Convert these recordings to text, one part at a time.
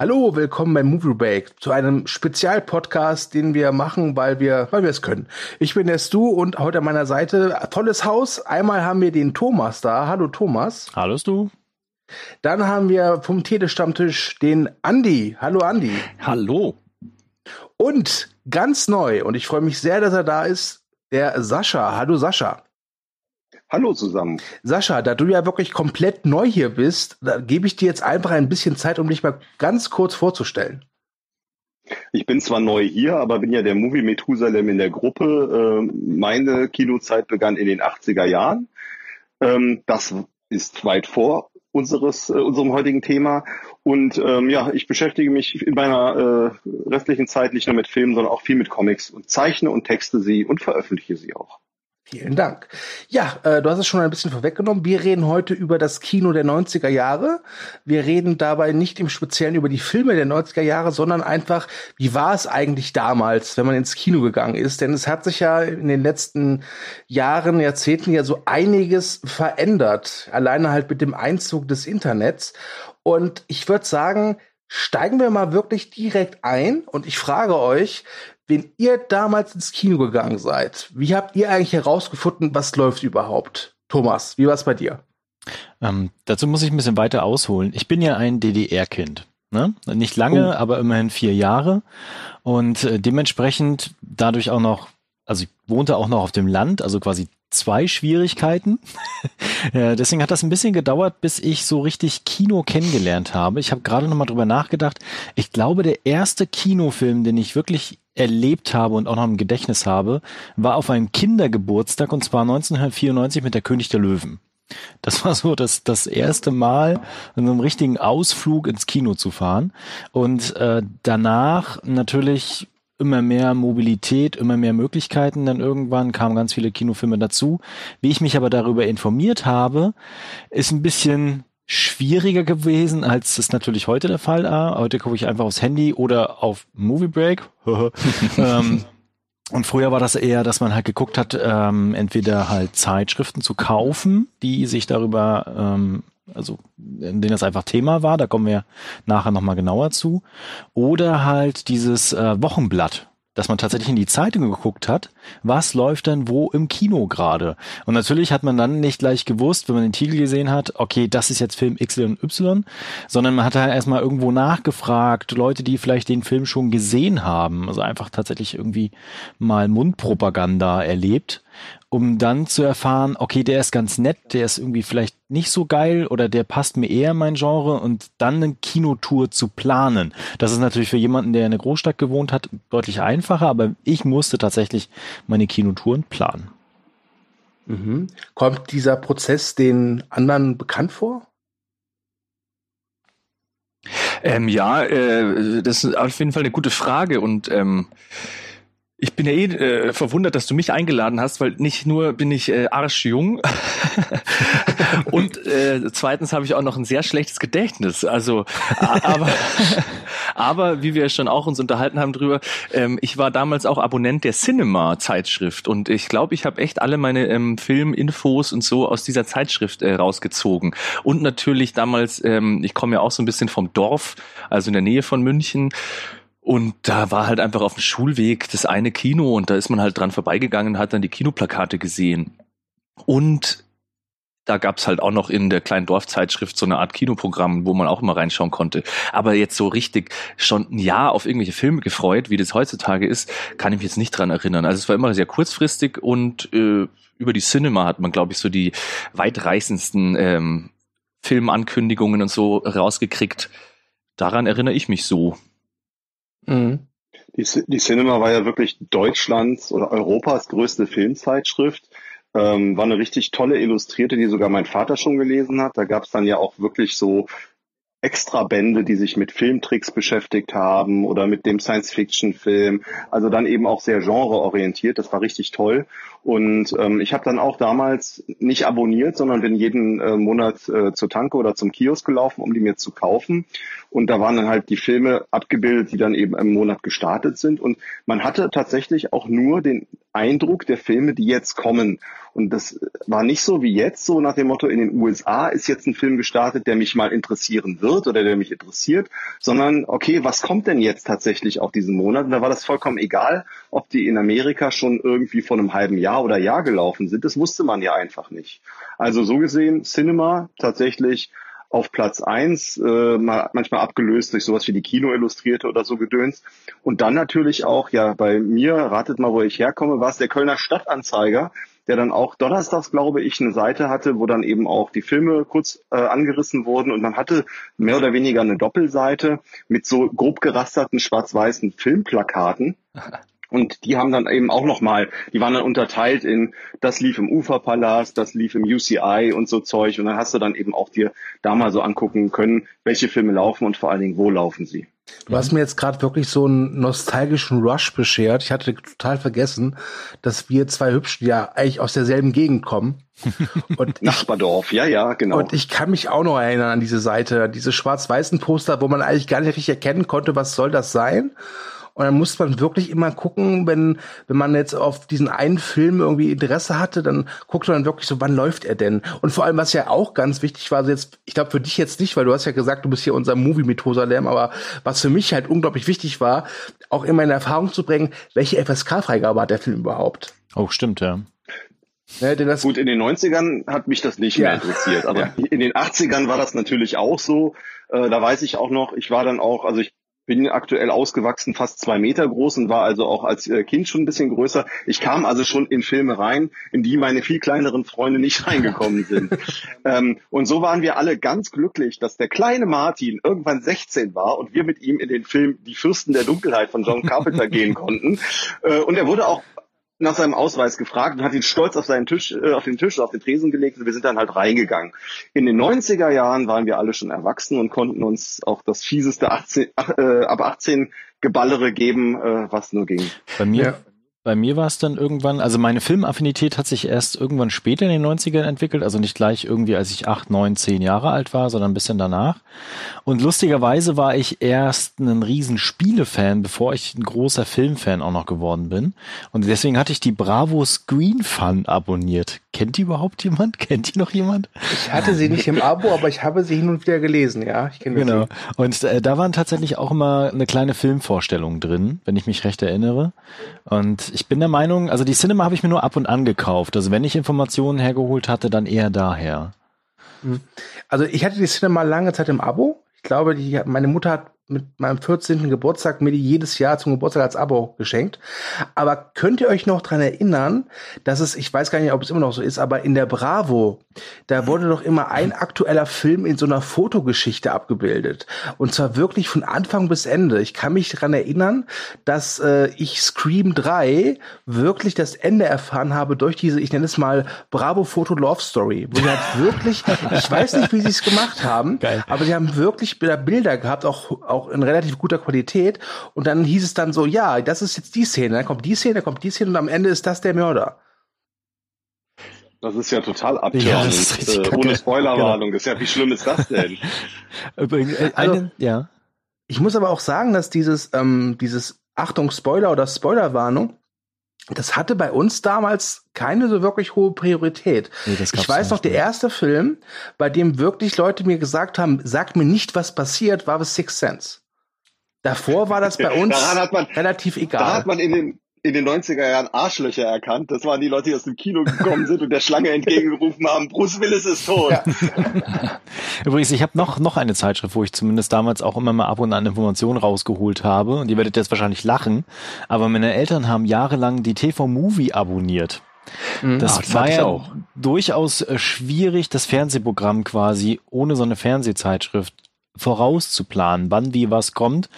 Hallo, willkommen beim Movie Break zu einem Spezialpodcast, den wir machen, weil wir, weil wir es können. Ich bin der Stu und heute an meiner Seite tolles Haus. Einmal haben wir den Thomas da. Hallo Thomas. Hallo Stu. Dann haben wir vom Telestammtisch den Andi. Hallo Andi. Hallo. Und ganz neu und ich freue mich sehr, dass er da ist, der Sascha. Hallo Sascha. Hallo zusammen. Sascha, da du ja wirklich komplett neu hier bist, da gebe ich dir jetzt einfach ein bisschen Zeit, um dich mal ganz kurz vorzustellen. Ich bin zwar neu hier, aber bin ja der Movie Methusalem in der Gruppe. Ähm, meine Kinozeit begann in den 80er Jahren. Ähm, das ist weit vor unseres, äh, unserem heutigen Thema. Und ähm, ja, ich beschäftige mich in meiner äh, restlichen Zeit nicht nur mit Filmen, sondern auch viel mit Comics und zeichne und texte sie und veröffentliche sie auch. Vielen Dank. Ja, äh, du hast es schon ein bisschen vorweggenommen. Wir reden heute über das Kino der 90er Jahre. Wir reden dabei nicht im Speziellen über die Filme der 90er Jahre, sondern einfach, wie war es eigentlich damals, wenn man ins Kino gegangen ist? Denn es hat sich ja in den letzten Jahren, Jahrzehnten ja so einiges verändert. Alleine halt mit dem Einzug des Internets. Und ich würde sagen, steigen wir mal wirklich direkt ein. Und ich frage euch, wenn ihr damals ins Kino gegangen seid, wie habt ihr eigentlich herausgefunden, was läuft überhaupt? Thomas, wie war es bei dir? Ähm, dazu muss ich ein bisschen weiter ausholen. Ich bin ja ein DDR-Kind. Ne? Nicht lange, oh. aber immerhin vier Jahre. Und äh, dementsprechend dadurch auch noch, also ich wohnte auch noch auf dem Land, also quasi zwei Schwierigkeiten. deswegen hat das ein bisschen gedauert, bis ich so richtig Kino kennengelernt habe. Ich habe gerade noch mal drüber nachgedacht. Ich glaube, der erste Kinofilm, den ich wirklich erlebt habe und auch noch im Gedächtnis habe, war auf einem Kindergeburtstag und zwar 1994 mit der König der Löwen. Das war so das, das erste Mal, in einem richtigen Ausflug ins Kino zu fahren. Und äh, danach natürlich immer mehr Mobilität, immer mehr Möglichkeiten. Dann irgendwann kamen ganz viele Kinofilme dazu. Wie ich mich aber darüber informiert habe, ist ein bisschen schwieriger gewesen, als es natürlich heute der Fall war. Heute gucke ich einfach aufs Handy oder auf Movie Break. ähm, und früher war das eher, dass man halt geguckt hat, ähm, entweder halt Zeitschriften zu kaufen, die sich darüber, ähm, also in denen das einfach Thema war, da kommen wir nachher nochmal genauer zu, oder halt dieses äh, Wochenblatt, dass man tatsächlich in die Zeitung geguckt hat, was läuft denn wo im Kino gerade. Und natürlich hat man dann nicht gleich gewusst, wenn man den Titel gesehen hat, okay, das ist jetzt Film X und Y, sondern man hat halt erstmal irgendwo nachgefragt, Leute, die vielleicht den Film schon gesehen haben, also einfach tatsächlich irgendwie mal Mundpropaganda erlebt um dann zu erfahren, okay, der ist ganz nett, der ist irgendwie vielleicht nicht so geil oder der passt mir eher in mein Genre und dann eine Kinotour zu planen. Das ist natürlich für jemanden, der in einer Großstadt gewohnt hat, deutlich einfacher, aber ich musste tatsächlich meine Kinotouren planen. Mhm. Kommt dieser Prozess den anderen bekannt vor? Ähm, ja, äh, das ist auf jeden Fall eine gute Frage und ähm, ich bin ja eh äh, verwundert, dass du mich eingeladen hast, weil nicht nur bin ich äh, arschjung und äh, zweitens habe ich auch noch ein sehr schlechtes Gedächtnis. Also, aber, aber wie wir schon auch uns unterhalten haben drüber, ähm, ich war damals auch Abonnent der Cinema-Zeitschrift und ich glaube, ich habe echt alle meine ähm, Filminfos und so aus dieser Zeitschrift äh, rausgezogen. Und natürlich damals, ähm, ich komme ja auch so ein bisschen vom Dorf, also in der Nähe von München. Und da war halt einfach auf dem Schulweg das eine Kino und da ist man halt dran vorbeigegangen hat dann die Kinoplakate gesehen. Und da gab's halt auch noch in der kleinen Dorfzeitschrift so eine Art Kinoprogramm, wo man auch immer reinschauen konnte. Aber jetzt so richtig schon ein Jahr auf irgendwelche Filme gefreut, wie das heutzutage ist, kann ich mich jetzt nicht dran erinnern. Also es war immer sehr kurzfristig und äh, über die Cinema hat man, glaube ich, so die weitreißendsten ähm, Filmankündigungen und so rausgekriegt. Daran erinnere ich mich so. Mhm. Die, die Cinema war ja wirklich Deutschlands oder Europas größte Filmzeitschrift. Ähm, war eine richtig tolle Illustrierte, die sogar mein Vater schon gelesen hat. Da gab es dann ja auch wirklich so extra Bände, die sich mit Filmtricks beschäftigt haben oder mit dem Science-Fiction-Film. Also dann eben auch sehr genreorientiert. Das war richtig toll. Und ähm, ich habe dann auch damals nicht abonniert, sondern bin jeden äh, Monat äh, zur Tanke oder zum Kiosk gelaufen, um die mir zu kaufen. Und da waren dann halt die Filme abgebildet, die dann eben im Monat gestartet sind. Und man hatte tatsächlich auch nur den Eindruck der Filme, die jetzt kommen. Und das war nicht so wie jetzt, so nach dem Motto, in den USA ist jetzt ein Film gestartet, der mich mal interessieren wird oder der mich interessiert, sondern okay, was kommt denn jetzt tatsächlich auf diesen Monat? Und da war das vollkommen egal, ob die in Amerika schon irgendwie vor einem halben Jahr oder Jahr gelaufen sind. Das wusste man ja einfach nicht. Also so gesehen, Cinema tatsächlich auf Platz eins, äh, manchmal abgelöst durch sowas wie die Kino Illustrierte oder so Gedöns. Und dann natürlich auch, ja, bei mir, ratet mal, wo ich herkomme, war es der Kölner Stadtanzeiger, der dann auch donnerstags, glaube ich, eine Seite hatte, wo dann eben auch die Filme kurz äh, angerissen wurden und man hatte mehr oder weniger eine Doppelseite mit so grob gerasterten schwarz-weißen Filmplakaten. Und die haben dann eben auch nochmal, die waren dann unterteilt in, das lief im Uferpalast, das lief im UCI und so Zeug. Und dann hast du dann eben auch dir da mal so angucken können, welche Filme laufen und vor allen Dingen, wo laufen sie. Du hast mir jetzt gerade wirklich so einen nostalgischen Rush beschert. Ich hatte total vergessen, dass wir zwei Hübschen ja eigentlich aus derselben Gegend kommen. Und Nachbardorf, ja, ja, genau. Und ich kann mich auch noch erinnern an diese Seite, diese schwarz-weißen Poster, wo man eigentlich gar nicht richtig erkennen konnte, was soll das sein. Und dann muss man wirklich immer gucken, wenn, wenn man jetzt auf diesen einen Film irgendwie Interesse hatte, dann guckt man wirklich so, wann läuft er denn? Und vor allem, was ja auch ganz wichtig war, also jetzt, ich glaube für dich jetzt nicht, weil du hast ja gesagt, du bist hier unser Movie Methosalem, aber was für mich halt unglaublich wichtig war, auch immer in Erfahrung zu bringen, welche FSK-Freigabe hat der Film überhaupt? Oh, stimmt, ja. Ja, Gut, in den 90ern hat mich das nicht ja. mehr interessiert, aber ja. in den 80ern war das natürlich auch so. Äh, da weiß ich auch noch, ich war dann auch, also ich bin aktuell ausgewachsen, fast zwei Meter groß und war also auch als äh, Kind schon ein bisschen größer. Ich kam also schon in Filme rein, in die meine viel kleineren Freunde nicht reingekommen sind. ähm, und so waren wir alle ganz glücklich, dass der kleine Martin irgendwann 16 war und wir mit ihm in den Film Die Fürsten der Dunkelheit von John Carpenter gehen konnten. Äh, und er wurde auch nach seinem Ausweis gefragt und hat ihn stolz auf seinen Tisch, äh, auf den Tisch, auf den Tresen gelegt und wir sind dann halt reingegangen. In den 90er Jahren waren wir alle schon erwachsen und konnten uns auch das fieseste 18, äh, ab 18 Geballere geben, äh, was nur ging. Bei mir, ja. Bei mir war es dann irgendwann, also meine Filmaffinität hat sich erst irgendwann später in den 90ern entwickelt, also nicht gleich irgendwie, als ich acht, neun, zehn Jahre alt war, sondern ein bisschen danach. Und lustigerweise war ich erst ein riesen Spielefan, bevor ich ein großer Filmfan auch noch geworden bin. Und deswegen hatte ich die Bravo Screen Fun abonniert. Kennt die überhaupt jemand? Kennt die noch jemand? Ich hatte sie nicht im Abo, aber ich habe sie hin und wieder gelesen, ja. Ich kenne Genau. Sie. Und äh, da waren tatsächlich auch immer eine kleine Filmvorstellung drin, wenn ich mich recht erinnere. Und ich bin der Meinung, also die Cinema habe ich mir nur ab und an gekauft. Also wenn ich Informationen hergeholt hatte, dann eher daher. Hm. Also ich hatte die Cinema lange Zeit im Abo. Ich glaube, die, meine Mutter hat mit meinem 14. Geburtstag mir die jedes Jahr zum Geburtstag als Abo geschenkt. Aber könnt ihr euch noch dran erinnern, dass es, ich weiß gar nicht, ob es immer noch so ist, aber in der Bravo, da wurde doch immer ein aktueller Film in so einer Fotogeschichte abgebildet. Und zwar wirklich von Anfang bis Ende. Ich kann mich dran erinnern, dass äh, ich Scream 3 wirklich das Ende erfahren habe durch diese, ich nenne es mal Bravo Foto Love Story. Wo sie halt wirklich, ich weiß nicht, wie sie es gemacht haben, Geil. aber sie haben wirklich Bilder gehabt, auch, auch auch in relativ guter Qualität. Und dann hieß es dann so, ja, das ist jetzt die Szene, dann kommt die Szene, dann kommt die Szene und am Ende ist das der Mörder. Das ist ja total abtörend. Ja, äh, ohne Spoilerwarnung. Genau. Ist ja, wie schlimm ist das denn? Übrigens, äh, also, ja. Ich muss aber auch sagen, dass dieses, ähm, dieses Achtung Spoiler oder Spoilerwarnung, das hatte bei uns damals keine so wirklich hohe Priorität. Nee, ich weiß noch, der erste Film, bei dem wirklich Leute mir gesagt haben, sag mir nicht, was passiert, war The Sixth Sense. Davor war das bei uns man, relativ egal. Da hat man in den, in den 90er Jahren Arschlöcher erkannt. Das waren die Leute, die aus dem Kino gekommen sind und der Schlange entgegengerufen haben, Bruce Willis ist tot. Ja. Übrigens, ich habe noch, noch eine Zeitschrift, wo ich zumindest damals auch immer mal ab und an Informationen rausgeholt habe. Und ihr werdet jetzt wahrscheinlich lachen. Aber meine Eltern haben jahrelang die TV-Movie abonniert. Mhm. Das Ach, war ja auch. durchaus äh, schwierig, das Fernsehprogramm quasi ohne so eine Fernsehzeitschrift vorauszuplanen, wann wie was kommt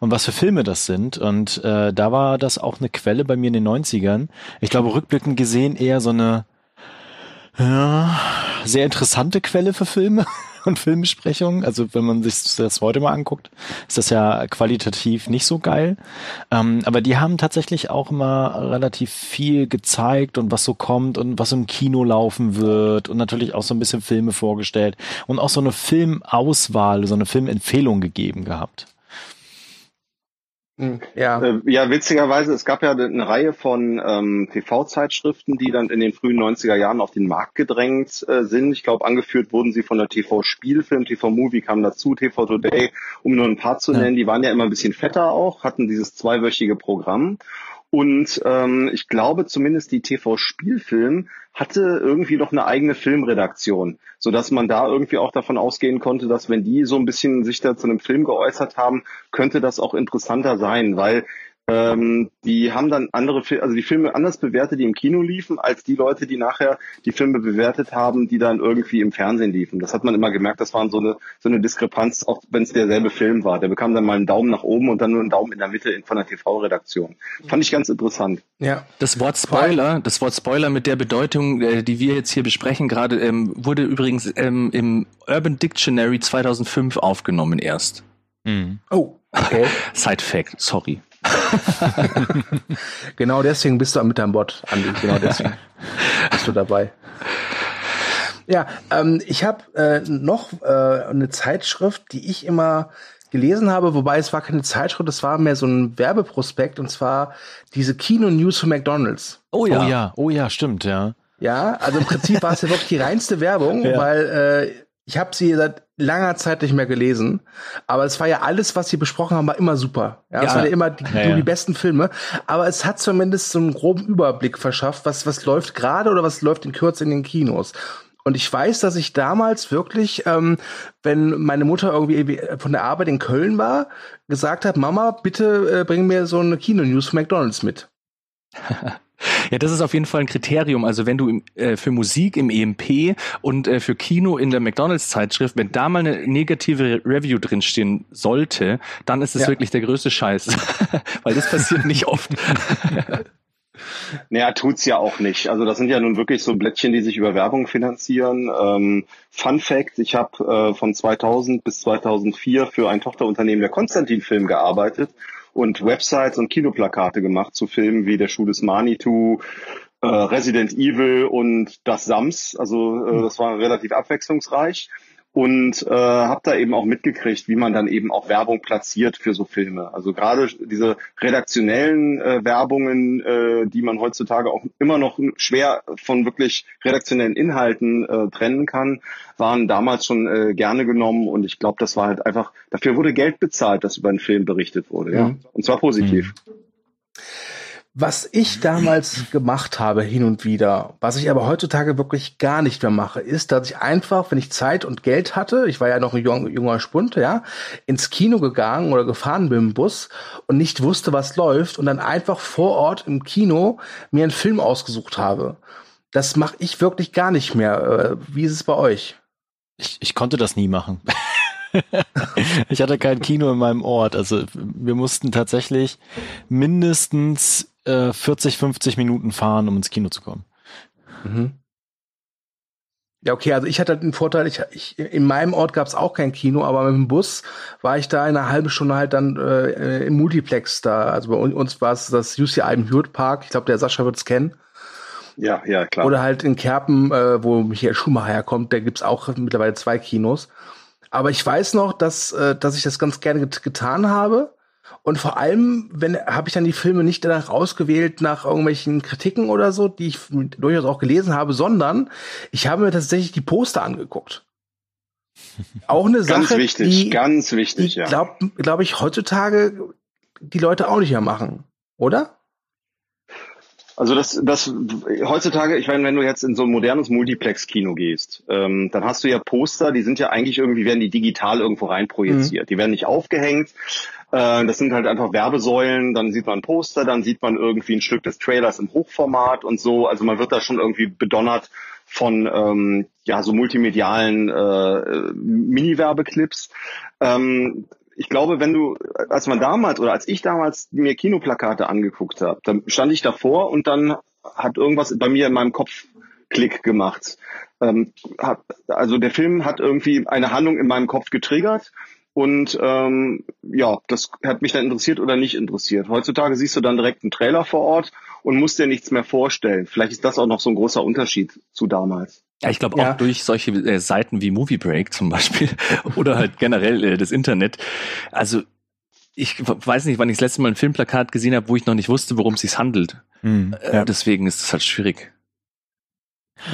und was für Filme das sind. Und äh, da war das auch eine Quelle bei mir in den 90ern. Ich glaube, rückblickend gesehen eher so eine ja, sehr interessante Quelle für Filme und Filmbesprechungen. Also wenn man sich das heute mal anguckt, ist das ja qualitativ nicht so geil. Ähm, aber die haben tatsächlich auch immer relativ viel gezeigt und was so kommt und was im Kino laufen wird und natürlich auch so ein bisschen Filme vorgestellt und auch so eine Filmauswahl, so eine Filmempfehlung gegeben gehabt. Hm, ja. Äh, ja, witzigerweise, es gab ja eine Reihe von ähm, TV-Zeitschriften, die dann in den frühen 90er Jahren auf den Markt gedrängt äh, sind. Ich glaube, angeführt wurden sie von der TV-Spielfilm, TV-Movie kam dazu, TV Today, um nur ein paar zu nennen. Die waren ja immer ein bisschen fetter auch, hatten dieses zweiwöchige Programm. Und ähm, ich glaube zumindest die TV-Spielfilm hatte irgendwie noch eine eigene Filmredaktion, so dass man da irgendwie auch davon ausgehen konnte, dass wenn die so ein bisschen sich da zu einem Film geäußert haben, könnte das auch interessanter sein, weil ähm, die haben dann andere, Fil also die Filme anders bewertet, die im Kino liefen, als die Leute, die nachher die Filme bewertet haben, die dann irgendwie im Fernsehen liefen. Das hat man immer gemerkt, das war so eine, so eine Diskrepanz, auch wenn es derselbe Film war. Der bekam dann mal einen Daumen nach oben und dann nur einen Daumen in der Mitte von der TV-Redaktion. Fand ich ganz interessant. Ja. Das Wort Spoiler, das Wort Spoiler mit der Bedeutung, äh, die wir jetzt hier besprechen gerade, ähm, wurde übrigens ähm, im Urban Dictionary 2005 aufgenommen erst. Mhm. Oh, okay. Side Fact, sorry. genau deswegen bist du mit deinem Bot, Andi. Genau deswegen bist du dabei. Ja, ähm, ich habe äh, noch äh, eine Zeitschrift, die ich immer gelesen habe, wobei es war keine Zeitschrift, es war mehr so ein Werbeprospekt und zwar diese Kino-News für McDonalds. Oh ja. oh ja, oh ja, stimmt, ja. Ja, also im Prinzip war es ja wirklich die reinste Werbung, ja. weil äh, ich habe sie seit langer Zeit nicht mehr gelesen, aber es war ja alles, was sie besprochen haben, war immer super. Ja, ja. es waren ja immer die, ja, die besten Filme, aber es hat zumindest so einen groben Überblick verschafft, was was läuft gerade oder was läuft in Kürze in den Kinos. Und ich weiß, dass ich damals wirklich, ähm, wenn meine Mutter irgendwie von der Arbeit in Köln war, gesagt hat, Mama, bitte äh, bring mir so eine Kino-News von McDonalds mit. Ja, das ist auf jeden Fall ein Kriterium. Also wenn du im, äh, für Musik im EMP und äh, für Kino in der McDonalds-Zeitschrift, wenn da mal eine negative Review drinstehen sollte, dann ist es ja. wirklich der größte Scheiß. Weil das passiert nicht oft. Naja, tut's ja auch nicht. Also das sind ja nun wirklich so Blättchen, die sich über Werbung finanzieren. Ähm, Fun Fact, ich habe äh, von 2000 bis 2004 für ein Tochterunternehmen der Konstantin Film gearbeitet und Websites und Kinoplakate gemacht zu Filmen wie Der Schuh des Manitou, äh, Resident Evil und Das Sams. Also äh, das war relativ abwechslungsreich und äh, habe da eben auch mitgekriegt, wie man dann eben auch Werbung platziert für so Filme. Also gerade diese redaktionellen äh, Werbungen, äh, die man heutzutage auch immer noch schwer von wirklich redaktionellen Inhalten äh, trennen kann, waren damals schon äh, gerne genommen und ich glaube, das war halt einfach, dafür wurde Geld bezahlt, dass über einen Film berichtet wurde, ja. Mhm. Und zwar positiv. Mhm. Was ich damals gemacht habe, hin und wieder, was ich aber heutzutage wirklich gar nicht mehr mache, ist, dass ich einfach, wenn ich Zeit und Geld hatte, ich war ja noch ein junger, Spund, ja, ins Kino gegangen oder gefahren bin im Bus und nicht wusste, was läuft und dann einfach vor Ort im Kino mir einen Film ausgesucht habe. Das mache ich wirklich gar nicht mehr. Äh, wie ist es bei euch? Ich, ich konnte das nie machen. ich hatte kein Kino in meinem Ort. Also wir mussten tatsächlich mindestens äh, 40, 50 Minuten fahren, um ins Kino zu kommen. Mhm. Ja, okay, also ich hatte den Vorteil, ich, ich in meinem Ort gab es auch kein Kino, aber mit dem Bus war ich da in einer halben Stunde halt dann äh, im Multiplex da. Also bei uns war es das UCI im Hewitt Park. Ich glaube, der Sascha wird es kennen. Ja, ja, klar. Oder halt in Kerpen, äh, wo Michael Schumacher herkommt, da gibt's auch mittlerweile zwei Kinos. Aber ich weiß noch, dass, äh, dass ich das ganz gerne get getan habe. Und vor allem, wenn habe ich dann die Filme nicht danach ausgewählt nach irgendwelchen Kritiken oder so, die ich durchaus auch gelesen habe, sondern ich habe mir tatsächlich die Poster angeguckt. Auch eine Sache, ganz wichtig, die, ganz wichtig, die, ja. Glaube glaub ich heutzutage die Leute auch nicht mehr machen, oder? Also das, das heutzutage, ich meine, wenn du jetzt in so ein modernes Multiplex-Kino gehst, ähm, dann hast du ja Poster, die sind ja eigentlich irgendwie, werden die digital irgendwo reinprojiziert. Mhm. Die werden nicht aufgehängt. Äh, das sind halt einfach Werbesäulen, dann sieht man Poster, dann sieht man irgendwie ein Stück des Trailers im Hochformat und so. Also man wird da schon irgendwie bedonnert von ähm, ja so multimedialen äh, Mini-Werbeclips. Ähm, ich glaube, wenn du, als man damals oder als ich damals mir Kinoplakate angeguckt habe, dann stand ich davor und dann hat irgendwas bei mir in meinem Kopf Klick gemacht. Ähm, hat, also der Film hat irgendwie eine Handlung in meinem Kopf getriggert und ähm, ja, das hat mich dann interessiert oder nicht interessiert. Heutzutage siehst du dann direkt einen Trailer vor Ort und musst dir nichts mehr vorstellen. Vielleicht ist das auch noch so ein großer Unterschied zu damals. Ja, ich glaube ja. auch durch solche äh, Seiten wie Movie Break zum Beispiel oder halt generell äh, das Internet. Also ich weiß nicht, wann ich das letzte Mal ein Filmplakat gesehen habe, wo ich noch nicht wusste, worum es sich handelt. Mhm, ja. Deswegen ist es halt schwierig.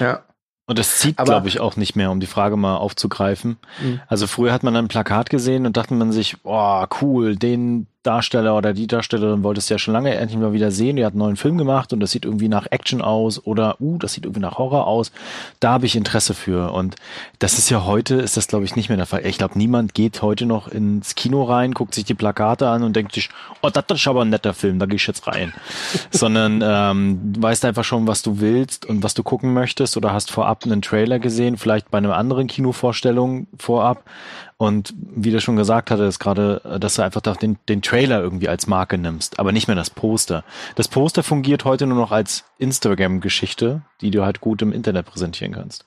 Ja. Und das zieht, glaube ich, auch nicht mehr, um die Frage mal aufzugreifen. Mhm. Also früher hat man ein Plakat gesehen und dachte man sich, oh, cool, den Darsteller oder die Darstellerin wolltest du ja schon lange endlich mal wieder sehen. Die hat einen neuen Film gemacht und das sieht irgendwie nach Action aus oder, uh, das sieht irgendwie nach Horror aus. Da habe ich Interesse für. Und das ist ja heute, ist das glaube ich nicht mehr der Fall. Ich glaube, niemand geht heute noch ins Kino rein, guckt sich die Plakate an und denkt sich, oh, das ist aber ein netter Film, da gehe ich jetzt rein. Sondern ähm, du weißt einfach schon, was du willst und was du gucken möchtest oder hast vorab einen Trailer gesehen, vielleicht bei einer anderen Kinovorstellung vorab und wie du schon gesagt hattest, gerade, dass du einfach den, den Trailer irgendwie als Marke nimmst, aber nicht mehr das Poster. Das Poster fungiert heute nur noch als Instagram-Geschichte, die du halt gut im Internet präsentieren kannst.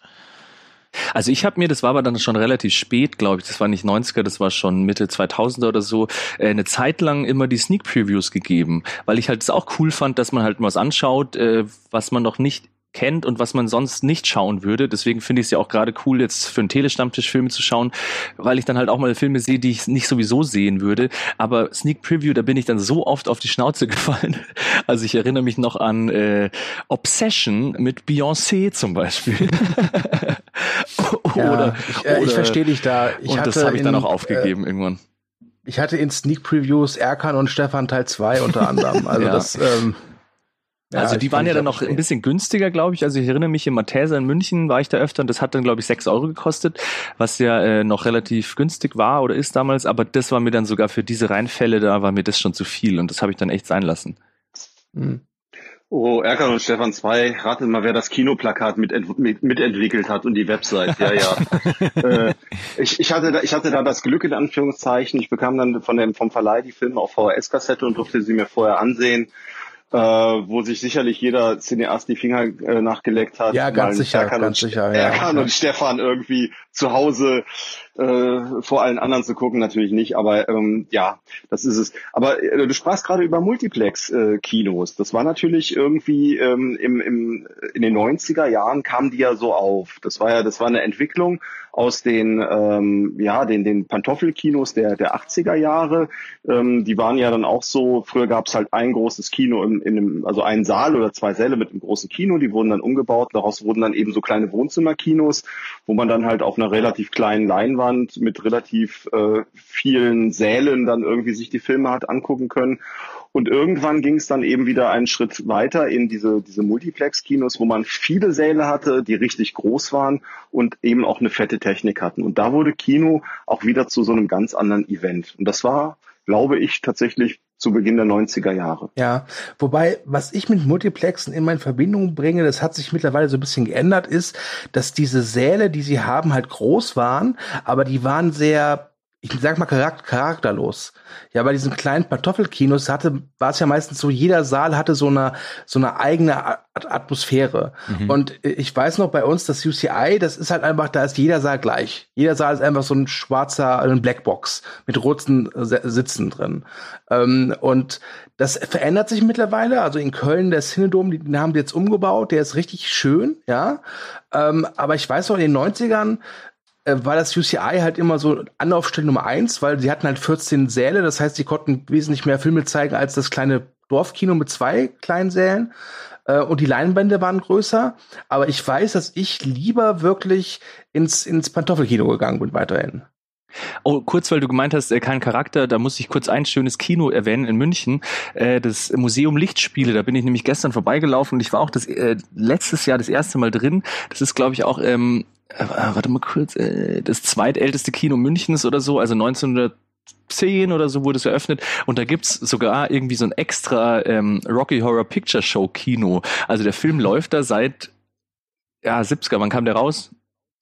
Also ich habe mir, das war aber dann schon relativ spät, glaube ich, das war nicht 90er, das war schon Mitte 2000er oder so, äh, eine Zeit lang immer die Sneak Previews gegeben, weil ich halt es auch cool fand, dass man halt was anschaut, äh, was man noch nicht kennt und was man sonst nicht schauen würde. Deswegen finde ich es ja auch gerade cool, jetzt für einen Telestammtisch Filme zu schauen, weil ich dann halt auch mal Filme sehe, die ich nicht sowieso sehen würde. Aber Sneak Preview, da bin ich dann so oft auf die Schnauze gefallen. Also ich erinnere mich noch an äh, Obsession mit Beyoncé zum Beispiel. oder, ja, ich, äh, ich verstehe dich da. Ich und das habe ich dann auch aufgegeben äh, irgendwann. Ich hatte in Sneak Previews Erkan und Stefan Teil 2 unter anderem. Also ja. das ähm, ja, also die waren ja dann noch ein bisschen günstiger, glaube ich. Also ich erinnere mich, in Mathäser in München war ich da öfter und das hat dann, glaube ich, sechs Euro gekostet, was ja äh, noch relativ günstig war oder ist damals. Aber das war mir dann sogar für diese Reinfälle, da war mir das schon zu viel und das habe ich dann echt sein lassen. Hm. Oh, Erkan und Stefan 2, ratet mal, wer das Kinoplakat mit, mit, mitentwickelt hat und die Website. Ja, ja. äh, ich, ich, hatte da, ich hatte da das Glück in Anführungszeichen. Ich bekam dann von dem, vom Verleih die Filme auf VHS-Kassette und durfte sie mir vorher ansehen äh, wo sich sicherlich jeder Cineast die Finger äh, nachgeleckt hat. Ja, ganz sicher, Erkan ganz sicher. Ja. Erkan und Stefan irgendwie zu Hause äh, vor allen anderen zu gucken, natürlich nicht, aber ähm, ja, das ist es. Aber äh, du sprachst gerade über Multiplex-Kinos. Äh, das war natürlich irgendwie ähm, im, im, in den 90er Jahren kamen die ja so auf. Das war ja, das war eine Entwicklung aus den, ähm, ja, den, den Pantoffelkinos der, der 80er Jahre. Ähm, die waren ja dann auch so, früher gab es halt ein großes Kino in, in einem, also einen Saal oder zwei Säle mit einem großen Kino, die wurden dann umgebaut. Daraus wurden dann eben so kleine Wohnzimmerkinos, wo man dann halt auf einer relativ kleinen Leinwand mit relativ äh, vielen Sälen dann irgendwie sich die Filme hat angucken können. Und irgendwann ging es dann eben wieder einen Schritt weiter in diese, diese Multiplex-Kinos, wo man viele Säle hatte, die richtig groß waren und eben auch eine fette Technik hatten. Und da wurde Kino auch wieder zu so einem ganz anderen Event. Und das war, glaube ich, tatsächlich zu Beginn der 90er Jahre. Ja, wobei, was ich mit Multiplexen immer in Verbindung bringe, das hat sich mittlerweile so ein bisschen geändert, ist, dass diese Säle, die sie haben, halt groß waren, aber die waren sehr ich sag mal charakterlos. Ja, bei diesen kleinen Pantoffelkinos hatte, war es ja meistens so, jeder Saal hatte so eine, so eine eigene Atmosphäre. Mhm. Und ich weiß noch bei uns, das UCI, das ist halt einfach, da ist jeder Saal gleich. Jeder Saal ist einfach so ein schwarzer, ein Blackbox mit roten Sitzen drin. Ähm, und das verändert sich mittlerweile. Also in Köln, der Cinedom, den haben die jetzt umgebaut, der ist richtig schön, ja. Ähm, aber ich weiß noch, in den 90ern, äh, war das UCI halt immer so Anlaufstelle Nummer eins, weil sie hatten halt 14 Säle, das heißt, sie konnten wesentlich mehr Filme zeigen als das kleine Dorfkino mit zwei kleinen Sälen. Äh, und die Leinwände waren größer. Aber ich weiß, dass ich lieber wirklich ins, ins Pantoffelkino gegangen bin weiterhin. Oh, kurz, weil du gemeint hast, äh, kein Charakter, da muss ich kurz ein schönes Kino erwähnen in München, äh, das Museum Lichtspiele, da bin ich nämlich gestern vorbeigelaufen und ich war auch das äh, letztes Jahr das erste Mal drin. Das ist, glaube ich, auch ähm, äh, warte mal kurz, äh, das zweitälteste Kino Münchens oder so, also 1910 oder so wurde es eröffnet und da gibt's sogar irgendwie so ein extra ähm, Rocky Horror Picture Show Kino. Also der Film läuft da seit ja 70er, wann kam der raus?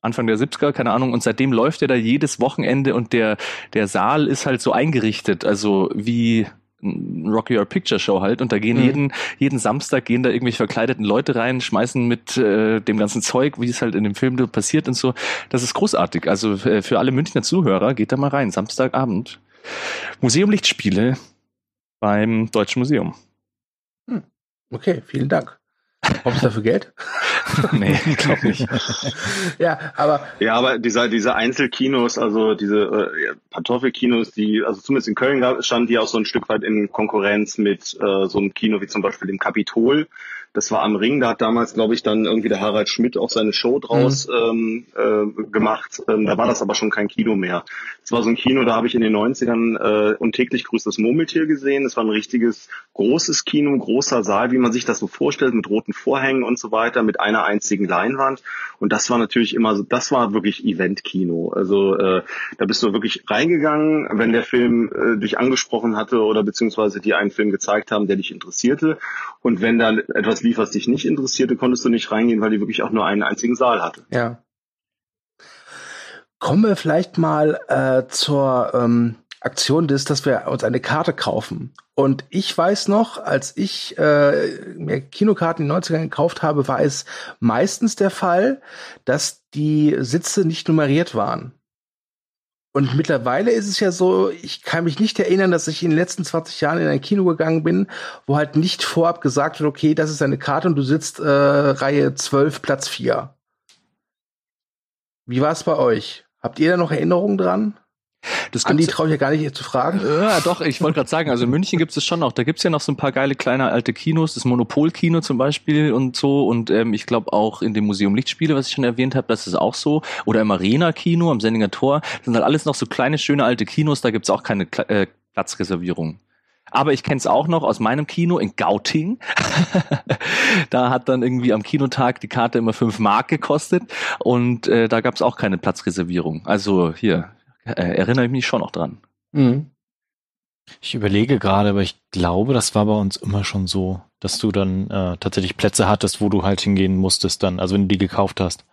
Anfang der 70er, keine Ahnung, und seitdem läuft er da jedes Wochenende und der der Saal ist halt so eingerichtet, also wie Rocky Horror Picture Show halt und da gehen mhm. jeden jeden Samstag gehen da irgendwelche verkleideten Leute rein, schmeißen mit äh, dem ganzen Zeug, wie es halt in dem Film passiert und so. Das ist großartig. Also äh, für alle Münchner Zuhörer geht da mal rein, Samstagabend. Museum Lichtspiele beim Deutschen Museum. Hm. Okay, vielen Dank. Brauchst du dafür Geld? nee, ich glaube nicht. ja, aber. Ja, aber diese, diese Einzelkinos, also diese äh, Pantoffelkinos, die, also zumindest in Köln standen die auch so ein Stück weit in Konkurrenz mit äh, so einem Kino wie zum Beispiel dem Kapitol. Das war am Ring, da hat damals, glaube ich, dann irgendwie der Harald Schmidt auch seine Show draus mhm. ähm, äh, gemacht. Ähm, da war das aber schon kein Kino mehr. Es war so ein Kino, da habe ich in den 90ern äh, und täglich grüßt das Murmeltier gesehen. Es war ein richtiges großes Kino, großer Saal, wie man sich das so vorstellt, mit roten Vorhängen und so weiter, mit einer einzigen Leinwand. Und das war natürlich immer so, das war wirklich Event-Kino. Also äh, da bist du wirklich reingegangen, wenn der Film äh, dich angesprochen hatte oder beziehungsweise die einen Film gezeigt haben, der dich interessierte. Und wenn dann etwas lief, was dich nicht interessierte, konntest du nicht reingehen, weil die wirklich auch nur einen einzigen Saal hatte. Ja. Kommen wir vielleicht mal äh, zur ähm, Aktion des, dass wir uns eine Karte kaufen. Und ich weiß noch, als ich äh, mir Kinokarten in den 90ern gekauft habe, war es meistens der Fall, dass die Sitze nicht nummeriert waren. Und mittlerweile ist es ja so, ich kann mich nicht erinnern, dass ich in den letzten 20 Jahren in ein Kino gegangen bin, wo halt nicht vorab gesagt wird, okay, das ist eine Karte und du sitzt äh, Reihe 12, Platz 4. Wie war es bei euch? Habt ihr da noch Erinnerungen dran? Das Andi traue ich ja gar nicht zu fragen. Ja, doch, ich wollte gerade sagen, also in München gibt es schon noch. Da gibt's ja noch so ein paar geile kleine alte Kinos, das Monopol-Kino zum Beispiel und so. Und ähm, ich glaube auch in dem Museum Lichtspiele, was ich schon erwähnt habe, das ist auch so. Oder im Arena-Kino am Sendinger Tor. Das sind halt alles noch so kleine, schöne alte Kinos, da gibt's auch keine äh, Platzreservierung. Aber ich kenne es auch noch aus meinem Kino in Gauting. da hat dann irgendwie am Kinotag die Karte immer fünf Mark gekostet und äh, da gab es auch keine Platzreservierung. Also hier, erinnere ich mich schon noch dran. Mhm. Ich überlege gerade, aber ich glaube, das war bei uns immer schon so, dass du dann äh, tatsächlich Plätze hattest, wo du halt hingehen musstest dann, also wenn du die gekauft hast.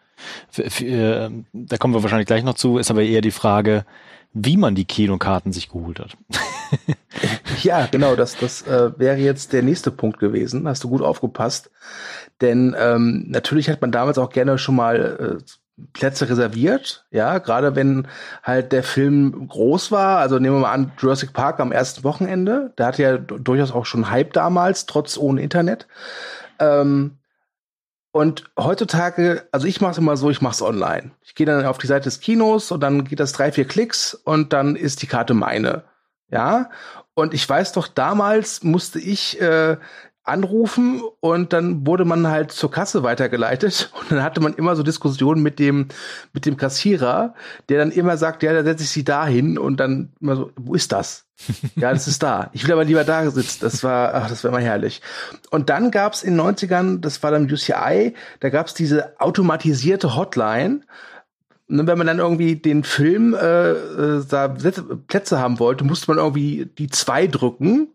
Für, für, äh, da kommen wir wahrscheinlich gleich noch zu, ist aber eher die Frage, wie man die Kinokarten sich geholt hat. ja, genau, das, das äh, wäre jetzt der nächste Punkt gewesen. Hast du gut aufgepasst. Denn ähm, natürlich hat man damals auch gerne schon mal äh, Plätze reserviert, ja, gerade wenn halt der Film groß war, also nehmen wir mal an, Jurassic Park am ersten Wochenende, der hatte ja durchaus auch schon Hype damals, trotz ohne Internet. Ähm, und heutzutage, also ich mache es immer so, ich mache es online. Ich gehe dann auf die Seite des Kinos und dann geht das drei, vier Klicks und dann ist die Karte meine. Ja, und ich weiß doch, damals musste ich äh, anrufen und dann wurde man halt zur Kasse weitergeleitet und dann hatte man immer so Diskussionen mit dem mit dem Kassierer, der dann immer sagt, ja, da setze ich sie da hin und dann immer so, wo ist das? ja, das ist da. Ich will aber lieber da sitzen. Das war, ach, das war immer herrlich. Und dann gab's in den 90ern, das war dann UCI, da gab's diese automatisierte Hotline, und wenn man dann irgendwie den Film äh, äh, da Plätze haben wollte, musste man irgendwie die zwei drücken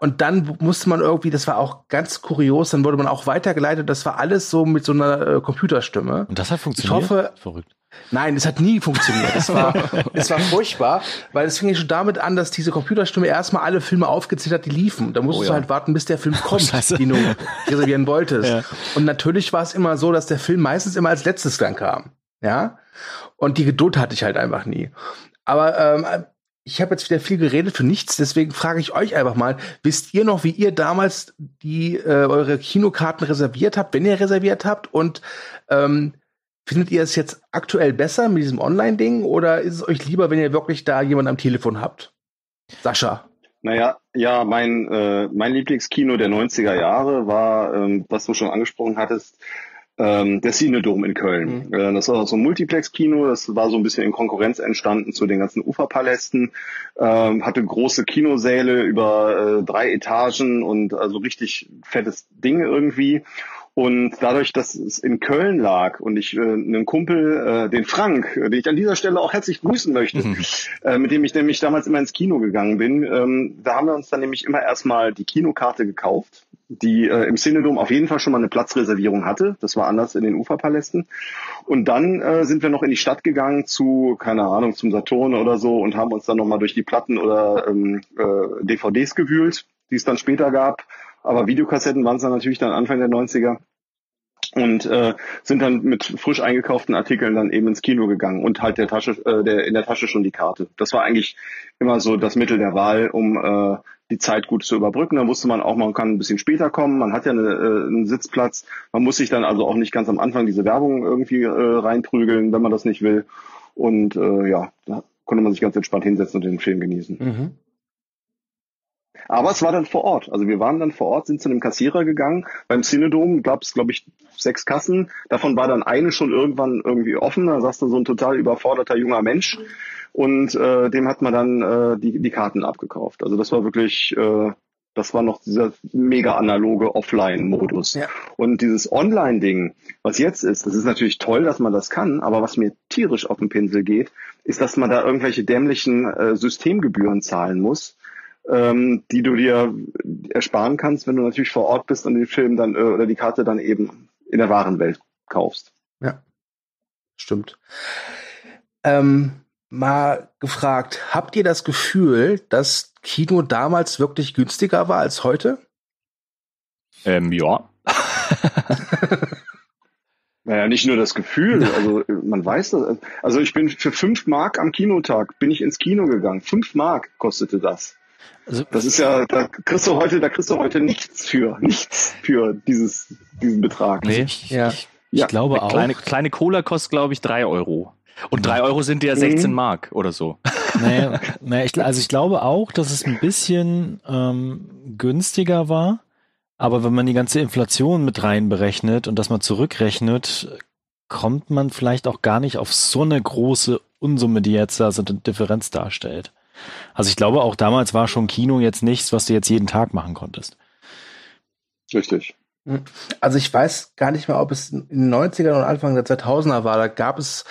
und dann musste man irgendwie, das war auch ganz kurios, dann wurde man auch weitergeleitet. Das war alles so mit so einer äh, Computerstimme. Und das hat funktioniert? Ich hoffe, verrückt. Nein, es hat nie funktioniert. Es war, es war furchtbar, weil es fing ja schon damit an, dass diese Computerstimme erstmal alle Filme aufgezählt hat, die liefen. Da musstest oh, ja. du halt warten, bis der Film oh, kommt, oh, den du reservieren wolltest. Ja. Und natürlich war es immer so, dass der Film meistens immer als letztes dann kam. Ja. Und die Geduld hatte ich halt einfach nie. Aber ähm, ich habe jetzt wieder viel geredet für nichts, deswegen frage ich euch einfach mal, wisst ihr noch, wie ihr damals die äh, eure Kinokarten reserviert habt, wenn ihr reserviert habt und ähm, findet ihr es jetzt aktuell besser mit diesem Online-Ding oder ist es euch lieber, wenn ihr wirklich da jemanden am Telefon habt? Sascha. Naja, ja, mein, äh, mein Lieblingskino der 90er Jahre war, ähm, was du schon angesprochen hattest, ähm, der Cinedom in Köln. Mhm. Äh, das war so ein Multiplex-Kino, das war so ein bisschen in Konkurrenz entstanden zu den ganzen Uferpalästen, ähm, hatte große Kinosäle über äh, drei Etagen und also richtig fettes Ding irgendwie. Und dadurch, dass es in Köln lag und ich äh, einen Kumpel, äh, den Frank, den ich an dieser Stelle auch herzlich grüßen möchte, mhm. äh, mit dem ich nämlich damals immer ins Kino gegangen bin, ähm, da haben wir uns dann nämlich immer erstmal die Kinokarte gekauft die äh, im Cinedom auf jeden Fall schon mal eine Platzreservierung hatte. Das war anders in den Uferpalästen. Und dann äh, sind wir noch in die Stadt gegangen zu, keine Ahnung, zum Saturn oder so und haben uns dann nochmal durch die Platten oder ähm, äh, DVDs gewühlt, die es dann später gab. Aber Videokassetten waren es dann natürlich dann Anfang der 90er und äh, sind dann mit frisch eingekauften Artikeln dann eben ins Kino gegangen und halt der Tasche, äh, der in der Tasche schon die Karte. Das war eigentlich immer so das Mittel der Wahl, um äh, die Zeit gut zu überbrücken. Dann wusste man auch, man kann ein bisschen später kommen, man hat ja eine, äh, einen Sitzplatz. Man muss sich dann also auch nicht ganz am Anfang diese Werbung irgendwie äh, reinprügeln, wenn man das nicht will. Und äh, ja, da konnte man sich ganz entspannt hinsetzen und den Film genießen. Mhm. Aber es war dann vor Ort. Also wir waren dann vor Ort, sind zu einem Kassierer gegangen. Beim Cinedom gab es, glaube ich, sechs Kassen. Davon war dann eine schon irgendwann irgendwie offen. Da saß dann so ein total überforderter junger Mensch. Und äh, dem hat man dann äh, die, die Karten abgekauft. Also das war wirklich, äh, das war noch dieser mega analoge Offline-Modus. Ja. Und dieses Online-Ding, was jetzt ist, das ist natürlich toll, dass man das kann, aber was mir tierisch auf den Pinsel geht, ist, dass man da irgendwelche dämlichen äh, Systemgebühren zahlen muss ähm, die du dir ersparen kannst, wenn du natürlich vor Ort bist und den Film dann äh, oder die Karte dann eben in der wahren Welt kaufst. Ja, stimmt. Ähm, mal gefragt, habt ihr das Gefühl, dass Kino damals wirklich günstiger war als heute? Ähm, ja. Naja, nicht nur das Gefühl, also man weiß das. Also ich bin für fünf Mark am Kinotag bin ich ins Kino gegangen. Fünf Mark kostete das. Also, das ist ja, da kriegst du heute, da kriegst du heute nichts für, nichts für dieses, diesen Betrag. Nee, ich, ja. ich, ich ja. glaube auch. Kleine, kleine Cola kostet, glaube ich, drei Euro. Und drei Euro sind ja 16 mhm. Mark oder so. Naja, naja ich, also ich glaube auch, dass es ein bisschen ähm, günstiger war. Aber wenn man die ganze Inflation mit rein berechnet und das mal zurückrechnet, kommt man vielleicht auch gar nicht auf so eine große Unsumme, die jetzt da so eine Differenz darstellt. Also ich glaube, auch damals war schon Kino jetzt nichts, was du jetzt jeden Tag machen konntest. Richtig. Also ich weiß gar nicht mehr, ob es in den 90ern und Anfang der 2000er war. Da gab es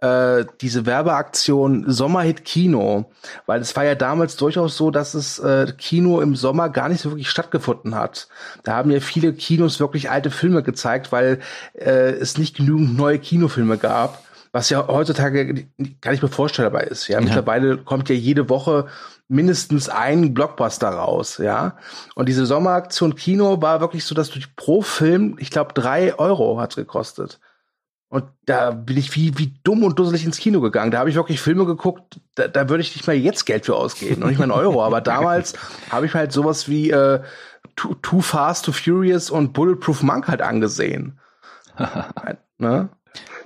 äh, diese Werbeaktion Sommerhit Kino, weil es war ja damals durchaus so, dass es äh, Kino im Sommer gar nicht so wirklich stattgefunden hat. Da haben ja viele Kinos wirklich alte Filme gezeigt, weil äh, es nicht genügend neue Kinofilme gab was ja heutzutage gar nicht mehr vorstellbar ist. Ja, ja. mittlerweile kommt ja jede Woche mindestens ein Blockbuster raus, ja. Und diese Sommeraktion Kino war wirklich so, dass du pro Film, ich glaube, drei Euro hat's gekostet. Und da bin ich wie, wie dumm und dusselig ins Kino gegangen. Da habe ich wirklich Filme geguckt, da, da würde ich nicht mal jetzt Geld für ausgeben, und nicht mal einen Euro. Aber damals habe ich halt sowas wie äh, Too, Too Fast, Too Furious und Bulletproof Monk halt angesehen. ne?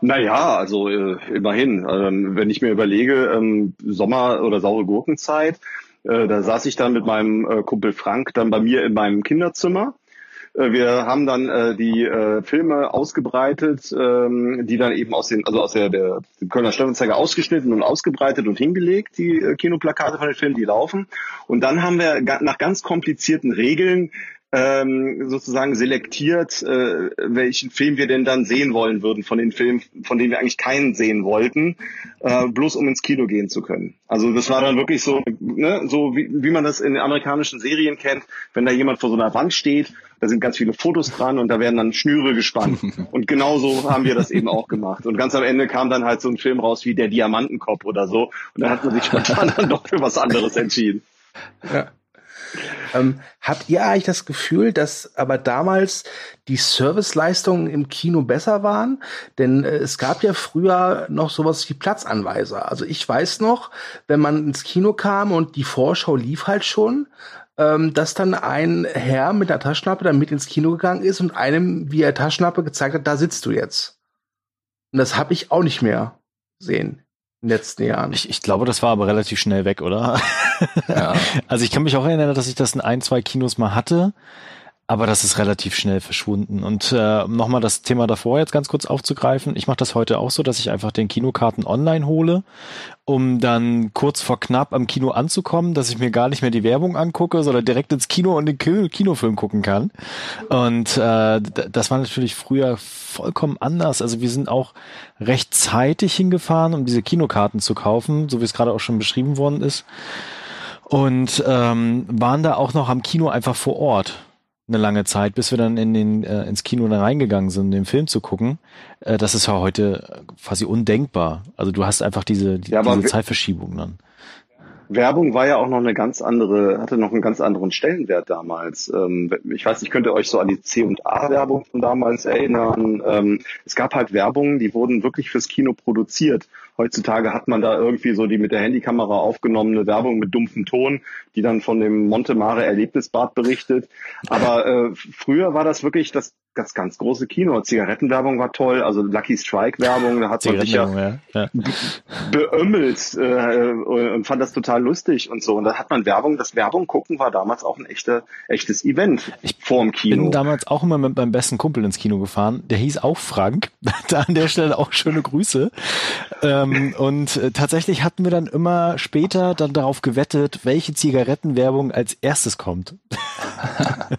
Naja, also äh, immerhin. Ähm, wenn ich mir überlege, ähm, Sommer- oder saure Gurkenzeit, äh, da saß ich dann mit meinem äh, Kumpel Frank dann bei mir in meinem Kinderzimmer. Äh, wir haben dann äh, die äh, Filme ausgebreitet, ähm, die dann eben aus den, also aus der, der Kölner Stadtanzeiger ausgeschnitten und ausgebreitet und hingelegt, die äh, Kinoplakate von den Filmen, die laufen. Und dann haben wir nach ganz komplizierten Regeln ähm, sozusagen selektiert, äh, welchen Film wir denn dann sehen wollen würden von den Filmen, von denen wir eigentlich keinen sehen wollten, äh, bloß um ins Kino gehen zu können. Also das war dann wirklich so, ne, so wie, wie man das in amerikanischen Serien kennt, wenn da jemand vor so einer Wand steht, da sind ganz viele Fotos dran und da werden dann Schnüre gespannt. Und genauso haben wir das eben auch gemacht. Und ganz am Ende kam dann halt so ein Film raus wie Der Diamantenkopf oder so. Und dann hat man sich spontan dann doch für was anderes entschieden. Ja. Ähm, habt ihr eigentlich das Gefühl, dass aber damals die Serviceleistungen im Kino besser waren? Denn äh, es gab ja früher noch sowas wie Platzanweiser. Also ich weiß noch, wenn man ins Kino kam und die Vorschau lief halt schon, ähm, dass dann ein Herr mit einer Taschenlampe dann mit ins Kino gegangen ist und einem er Taschenlampe gezeigt hat, da sitzt du jetzt. Und das habe ich auch nicht mehr sehen den letzten Jahren. Ich, ich glaube, das war aber relativ schnell weg, oder? Ja. also ich kann mich auch erinnern, dass ich das in ein, zwei Kinos mal hatte. Aber das ist relativ schnell verschwunden. Und äh, um nochmal das Thema davor jetzt ganz kurz aufzugreifen. Ich mache das heute auch so, dass ich einfach den Kinokarten online hole, um dann kurz vor knapp am Kino anzukommen, dass ich mir gar nicht mehr die Werbung angucke, sondern direkt ins Kino und den Kinofilm gucken kann. Und äh, das war natürlich früher vollkommen anders. Also wir sind auch recht zeitig hingefahren, um diese Kinokarten zu kaufen, so wie es gerade auch schon beschrieben worden ist. Und ähm, waren da auch noch am Kino einfach vor Ort eine lange Zeit, bis wir dann in den, äh, ins Kino da reingegangen sind, den Film zu gucken. Äh, das ist ja heute quasi undenkbar. Also du hast einfach diese, die, ja, diese Zeitverschiebung dann. Werbung war ja auch noch eine ganz andere, hatte noch einen ganz anderen Stellenwert damals. Ähm, ich weiß, ich könnte euch so an die C und A Werbung von damals erinnern. Ähm, es gab halt Werbungen, die wurden wirklich fürs Kino produziert Heutzutage hat man da irgendwie so die mit der Handykamera aufgenommene Werbung mit dumpfem Ton, die dann von dem Monte Mare Erlebnisbad berichtet. Aber äh, früher war das wirklich das das ganz große Kino. Zigarettenwerbung war toll, also Lucky Strike Werbung, da hat man sich ja, ja. ja. beömmelt äh, und fand das total lustig und so. Und da hat man Werbung, das Werbung gucken war damals auch ein echter, echtes Event ich vorm Kino. Ich bin damals auch immer mit meinem besten Kumpel ins Kino gefahren. Der hieß auch Frank. da an der Stelle auch schöne Grüße. Ähm, und äh, tatsächlich hatten wir dann immer später dann darauf gewettet, welche Zigarettenwerbung als erstes kommt.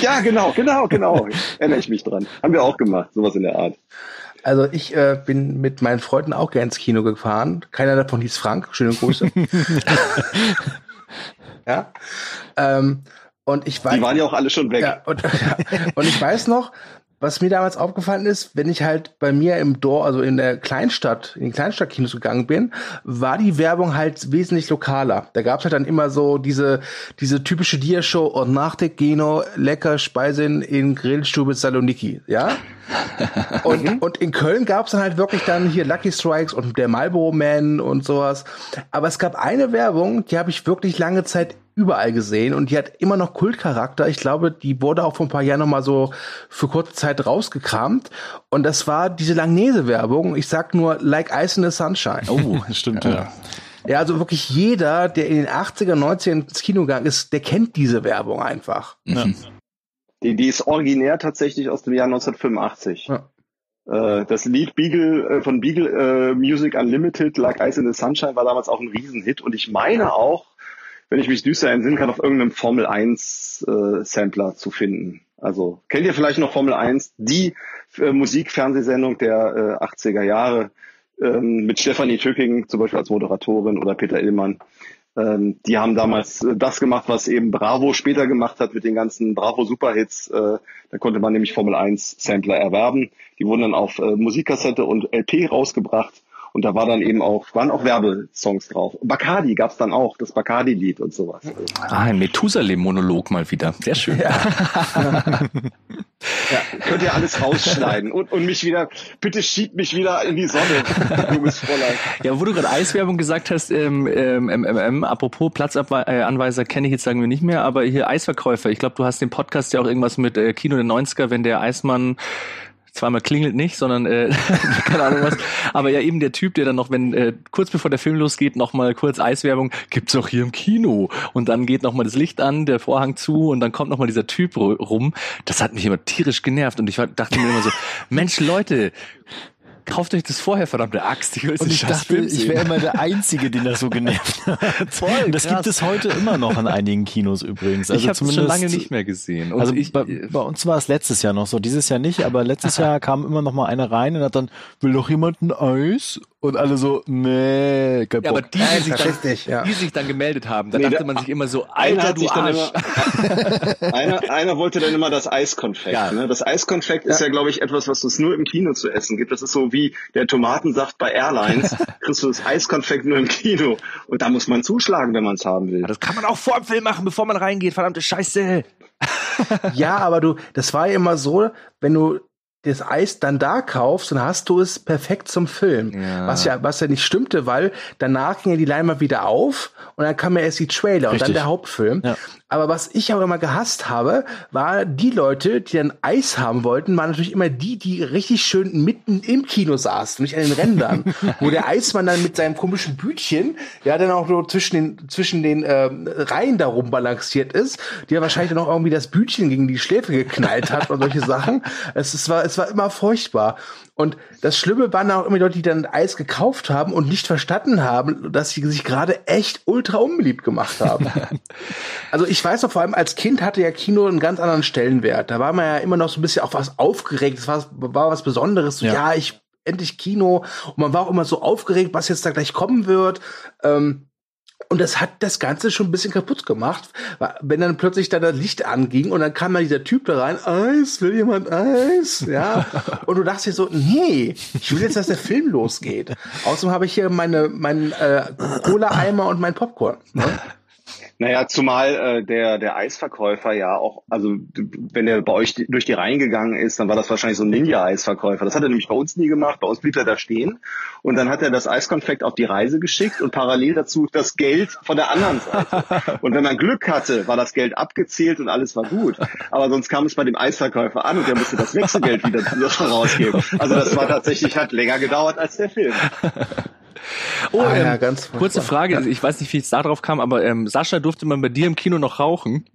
Ja, genau, genau, genau. Erinnere ich mich dran. Haben wir auch gemacht, sowas in der Art. Also ich äh, bin mit meinen Freunden auch gerne ins Kino gefahren. Keiner davon hieß Frank. Schöne Grüße. ja. Ähm, und ich weiß. Die waren ja auch alle schon weg. Ja, und, ja, und ich weiß noch, was mir damals aufgefallen ist, wenn ich halt bei mir im Dorf, also in der Kleinstadt, in den Kleinstadtkinos gegangen bin, war die Werbung halt wesentlich lokaler. Da gab's halt dann immer so diese, diese typische Dia-Show und nach der Kino lecker Speisen in Grillstube Saloniki, ja? und, mhm. und in Köln gab's dann halt wirklich dann hier Lucky Strikes und der Marlboro Man und sowas. Aber es gab eine Werbung, die habe ich wirklich lange Zeit überall gesehen und die hat immer noch Kultcharakter. Ich glaube, die wurde auch vor ein paar Jahren noch mal so für kurze Zeit rausgekramt und das war diese Langnese-Werbung. Ich sag nur Like Ice in the Sunshine. Oh, stimmt, ja. ja. Ja, also wirklich jeder, der in den 80er, 90er ins Kino gegangen ist, der kennt diese Werbung einfach. Mhm. Die, die ist originär tatsächlich aus dem Jahr 1985. Ja. Äh, das Lied Beagle äh, von Beagle äh, Music Unlimited, Like Ice in the Sunshine, war damals auch ein Riesenhit und ich meine auch, wenn ich mich düster entsinnen kann, auf irgendeinem Formel 1 äh, Sampler zu finden. Also kennt ihr vielleicht noch Formel 1, die äh, Musikfernsehsendung der äh, 80er Jahre ähm, mit Stefanie Tücking zum Beispiel als Moderatorin oder Peter Illmann. Ähm, die haben damals äh, das gemacht, was eben Bravo später gemacht hat mit den ganzen Bravo Superhits. Äh, da konnte man nämlich Formel 1 Sampler erwerben. Die wurden dann auf äh, Musikkassette und LP rausgebracht. Und da war dann eben auch, waren auch Werbesongs drauf. Bacardi gab's dann auch, das Bacardi-Lied und sowas. Ah, ein Methusalem-Monolog mal wieder. Sehr schön. Ja. ja, könnt ihr alles rausschneiden und, und mich wieder, bitte schiebt mich wieder in die Sonne, junges Fräulein. Ja, wo du gerade Eiswerbung gesagt hast, ähm, ähm, ähm, apropos Platzanweiser kenne ich jetzt sagen wir nicht mehr, aber hier Eisverkäufer. Ich glaube, du hast den Podcast ja auch irgendwas mit äh, Kino der 90er, wenn der Eismann zweimal klingelt nicht, sondern äh, keine Ahnung was. Aber ja eben der Typ, der dann noch, wenn äh, kurz bevor der Film losgeht, noch mal kurz Eiswerbung, gibt's auch hier im Kino. Und dann geht noch mal das Licht an, der Vorhang zu und dann kommt noch mal dieser Typ rum. Das hat mich immer tierisch genervt und ich dachte mir immer so, Mensch Leute, kauft euch das vorher, verdammte Axt. Ich und ich dachte, ich wäre immer der Einzige, den das so genervt hat. Voll, das krass. gibt es heute immer noch an einigen Kinos übrigens. Also ich habe es schon lange nicht mehr gesehen. Und also ich, bei, bei, uns war es letztes Jahr noch so, dieses Jahr nicht, aber letztes Jahr kam immer noch mal einer rein und hat dann, will doch jemand ein Eis? Und alle so, nee, kein ja, aber die, die, sich dann, ja. die sich dann gemeldet haben, da nee, dachte man sich immer so, Alter, du Arsch. Immer, einer, einer wollte dann immer das Eiskonfekt. Ja. Ne? Das Eiskonfekt ja. ist ja, glaube ich, etwas, was es nur im Kino zu essen gibt. Das ist so wie der Tomatensaft bei Airlines. Kriegst du das Eiskonfekt nur im Kino. Und da muss man zuschlagen, wenn man es haben will. Das kann man auch vor dem Film machen, bevor man reingeht. Verdammte Scheiße. ja, aber du, das war ja immer so, wenn du das Eis dann da kaufst, dann hast du es perfekt zum Film. Ja. Was ja, was ja nicht stimmte, weil danach ging ja die Leinwand wieder auf und dann kam ja erst die Trailer Richtig. und dann der Hauptfilm. Ja. Aber was ich auch immer gehasst habe, war die Leute, die dann Eis haben wollten, waren natürlich immer die, die richtig schön mitten im Kino saßen, nicht an den Rändern, wo der Eismann dann mit seinem komischen Bütchen, ja, dann auch so zwischen den, zwischen den äh, Reihen darum balanciert ist, die ja wahrscheinlich dann auch irgendwie das Bütchen gegen die Schläfe geknallt hat und solche Sachen. Es, es, war, es war immer furchtbar. Und das Schlimme waren auch immer die Leute, die dann Eis gekauft haben und nicht verstanden haben, dass sie sich gerade echt ultra unbeliebt gemacht haben. also ich weiß noch, vor allem als Kind hatte ja Kino einen ganz anderen Stellenwert. Da war man ja immer noch so ein bisschen auch was aufgeregt. Es war, war was Besonderes. So, ja. ja, ich endlich Kino. Und man war auch immer so aufgeregt, was jetzt da gleich kommen wird. Ähm, und das hat das Ganze schon ein bisschen kaputt gemacht, wenn dann plötzlich da das Licht anging und dann kam da dieser Typ da rein, Eis, will jemand Eis? Ja. Und du dachtest dir so, nee, ich will jetzt, dass der Film losgeht. Außerdem habe ich hier meine, meinen äh, Cola-Eimer und mein Popcorn. Ne? Naja, zumal äh, der, der Eisverkäufer ja auch, also wenn er bei euch durch die Reihen gegangen ist, dann war das wahrscheinlich so ein Ninja-Eisverkäufer. Das hat er nämlich bei uns nie gemacht. Bei uns blieb er da stehen und dann hat er das Eiskonfekt auf die Reise geschickt und parallel dazu das Geld von der anderen Seite. Und wenn man Glück hatte, war das Geld abgezählt und alles war gut. Aber sonst kam es bei dem Eisverkäufer an und der musste das Wechselgeld wieder rausgeben. Also das war tatsächlich, hat länger gedauert als der Film. Oh, ah, ähm, ja, ganz kurze Frage. Ja. Ich weiß nicht, wie es da drauf kam, aber ähm, Sascha, durfte man bei dir im Kino noch rauchen?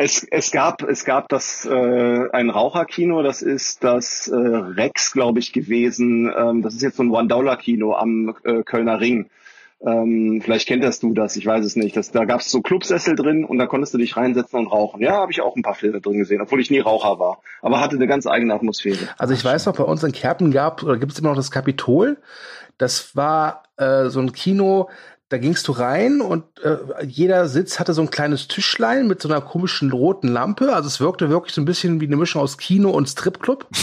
Es, es gab es gab das äh, ein Raucherkino, das ist das äh, Rex, glaube ich, gewesen. Ähm, das ist jetzt so ein One-Dollar-Kino am äh, Kölner Ring. Ähm, vielleicht kennt das du das, ich weiß es nicht. Das, da gab es so Clubsessel drin und da konntest du dich reinsetzen und rauchen. Ja, habe ich auch ein paar Filme drin gesehen, obwohl ich nie Raucher war. Aber hatte eine ganz eigene Atmosphäre. Also ich weiß noch, bei uns in Kerpen gab oder gibt es immer noch das Kapitol. Das war äh, so ein Kino, da gingst du rein und äh, jeder Sitz hatte so ein kleines Tischlein mit so einer komischen roten Lampe. Also es wirkte wirklich so ein bisschen wie eine Mischung aus Kino und Stripclub.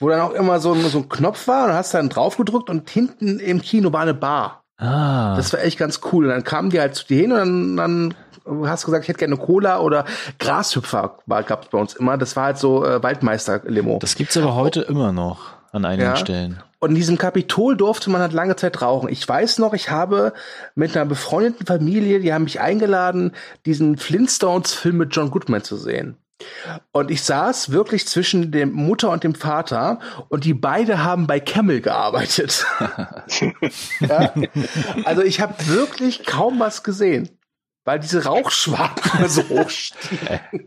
wo dann auch immer so, so ein Knopf war und hast dann drauf gedrückt und hinten im Kino war eine Bar. Ah. Das war echt ganz cool. Und dann kamen die halt zu dir hin und dann, dann hast du gesagt, ich hätte gerne Cola oder Grashüpfer gab es bei uns immer. Das war halt so äh, Waldmeister-Limo. Das gibt's aber heute immer noch an einigen ja. Stellen. Und in diesem Kapitol durfte man halt lange Zeit rauchen. Ich weiß noch, ich habe mit einer befreundeten Familie, die haben mich eingeladen, diesen Flintstones-Film mit John Goodman zu sehen. Und ich saß wirklich zwischen dem Mutter und dem Vater und die beide haben bei Camel gearbeitet. ja? Also ich habe wirklich kaum was gesehen, weil diese Rauchschwaden so hoch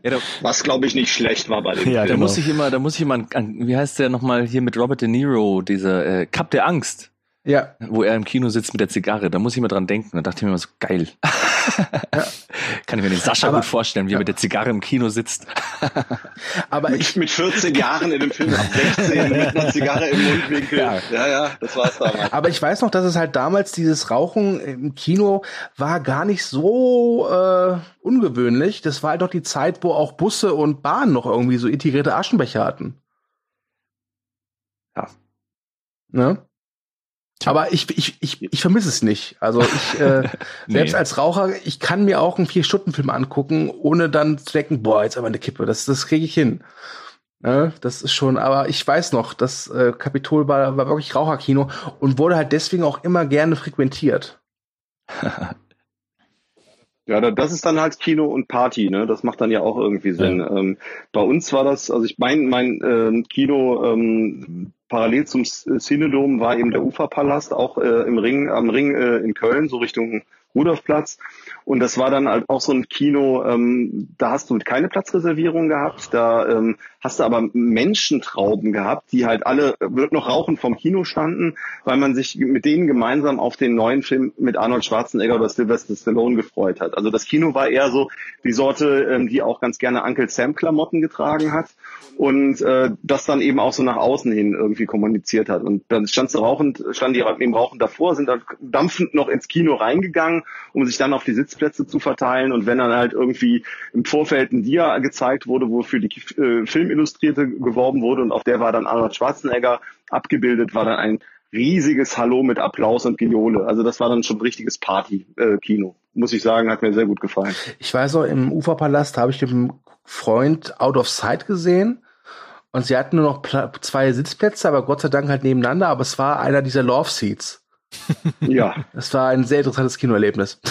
ja, Was glaube ich nicht schlecht war bei dem. Ja, Film. da muss ich immer, da muss ich immer an, wie heißt der nochmal hier mit Robert De Niro, dieser äh, Cup der Angst. Ja. Wo er im Kino sitzt mit der Zigarre. Da muss ich mal dran denken. Da dachte ich mir immer so, geil. ja. Kann ich mir den Sascha aber, gut vorstellen, wie er mit der Zigarre im Kino sitzt. aber mit, ich, mit 14 Jahren in dem Film ab 16 mit einer Zigarre im Mundwinkel. Ja, ja, ja das war's damals. Aber ich weiß noch, dass es halt damals dieses Rauchen im Kino war gar nicht so äh, ungewöhnlich. Das war halt doch die Zeit, wo auch Busse und Bahnen noch irgendwie so integrierte Aschenbecher hatten. Ja. Ne? Aber ich, ich, ich, ich vermisse es nicht. Also ich, äh, selbst nee. als Raucher, ich kann mir auch einen Vier-Stunden-Film angucken, ohne dann zu denken, boah, jetzt aber eine Kippe, das, das kriege ich hin. Ne? Das ist schon, aber ich weiß noch, das äh, Kapitol war, war wirklich Raucherkino und wurde halt deswegen auch immer gerne frequentiert. Ja, das ist dann halt Kino und Party, ne? Das macht dann ja auch irgendwie Sinn. Ja. Ähm, bei uns war das, also ich mein, mein ähm, Kino ähm, parallel zum Cinedom war eben der Uferpalast, auch äh, im Ring, am Ring äh, in Köln, so Richtung Rudolfplatz. Und das war dann halt auch so ein Kino, ähm, da hast du keine Platzreservierung gehabt, da ähm, hast du aber Menschentrauben gehabt, die halt alle noch rauchen vom Kino standen, weil man sich mit denen gemeinsam auf den neuen Film mit Arnold Schwarzenegger oder Sylvester Stallone gefreut hat. Also das Kino war eher so die Sorte, ähm, die auch ganz gerne Uncle Sam Klamotten getragen hat und äh, das dann eben auch so nach außen hin irgendwie kommuniziert hat. Und dann stand sie rauchend, stand die im Rauchen davor, sind dann dampfend noch ins Kino reingegangen, um sich dann auf die Sitzplätze zu verteilen. Und wenn dann halt irgendwie im Vorfeld ein Dia gezeigt wurde, wofür die äh, Filmillustrierte geworben wurde und auf der war dann Arnold Schwarzenegger abgebildet, war dann ein riesiges Hallo mit Applaus und Geole. Also das war dann schon ein richtiges Party-Kino. Äh, Muss ich sagen, hat mir sehr gut gefallen. Ich weiß auch, im Uferpalast habe ich den Freund Out of Sight gesehen. Und sie hatten nur noch zwei Sitzplätze, aber Gott sei Dank halt nebeneinander. Aber es war einer dieser Love Seats. Ja. Es war ein sehr interessantes Kinoerlebnis.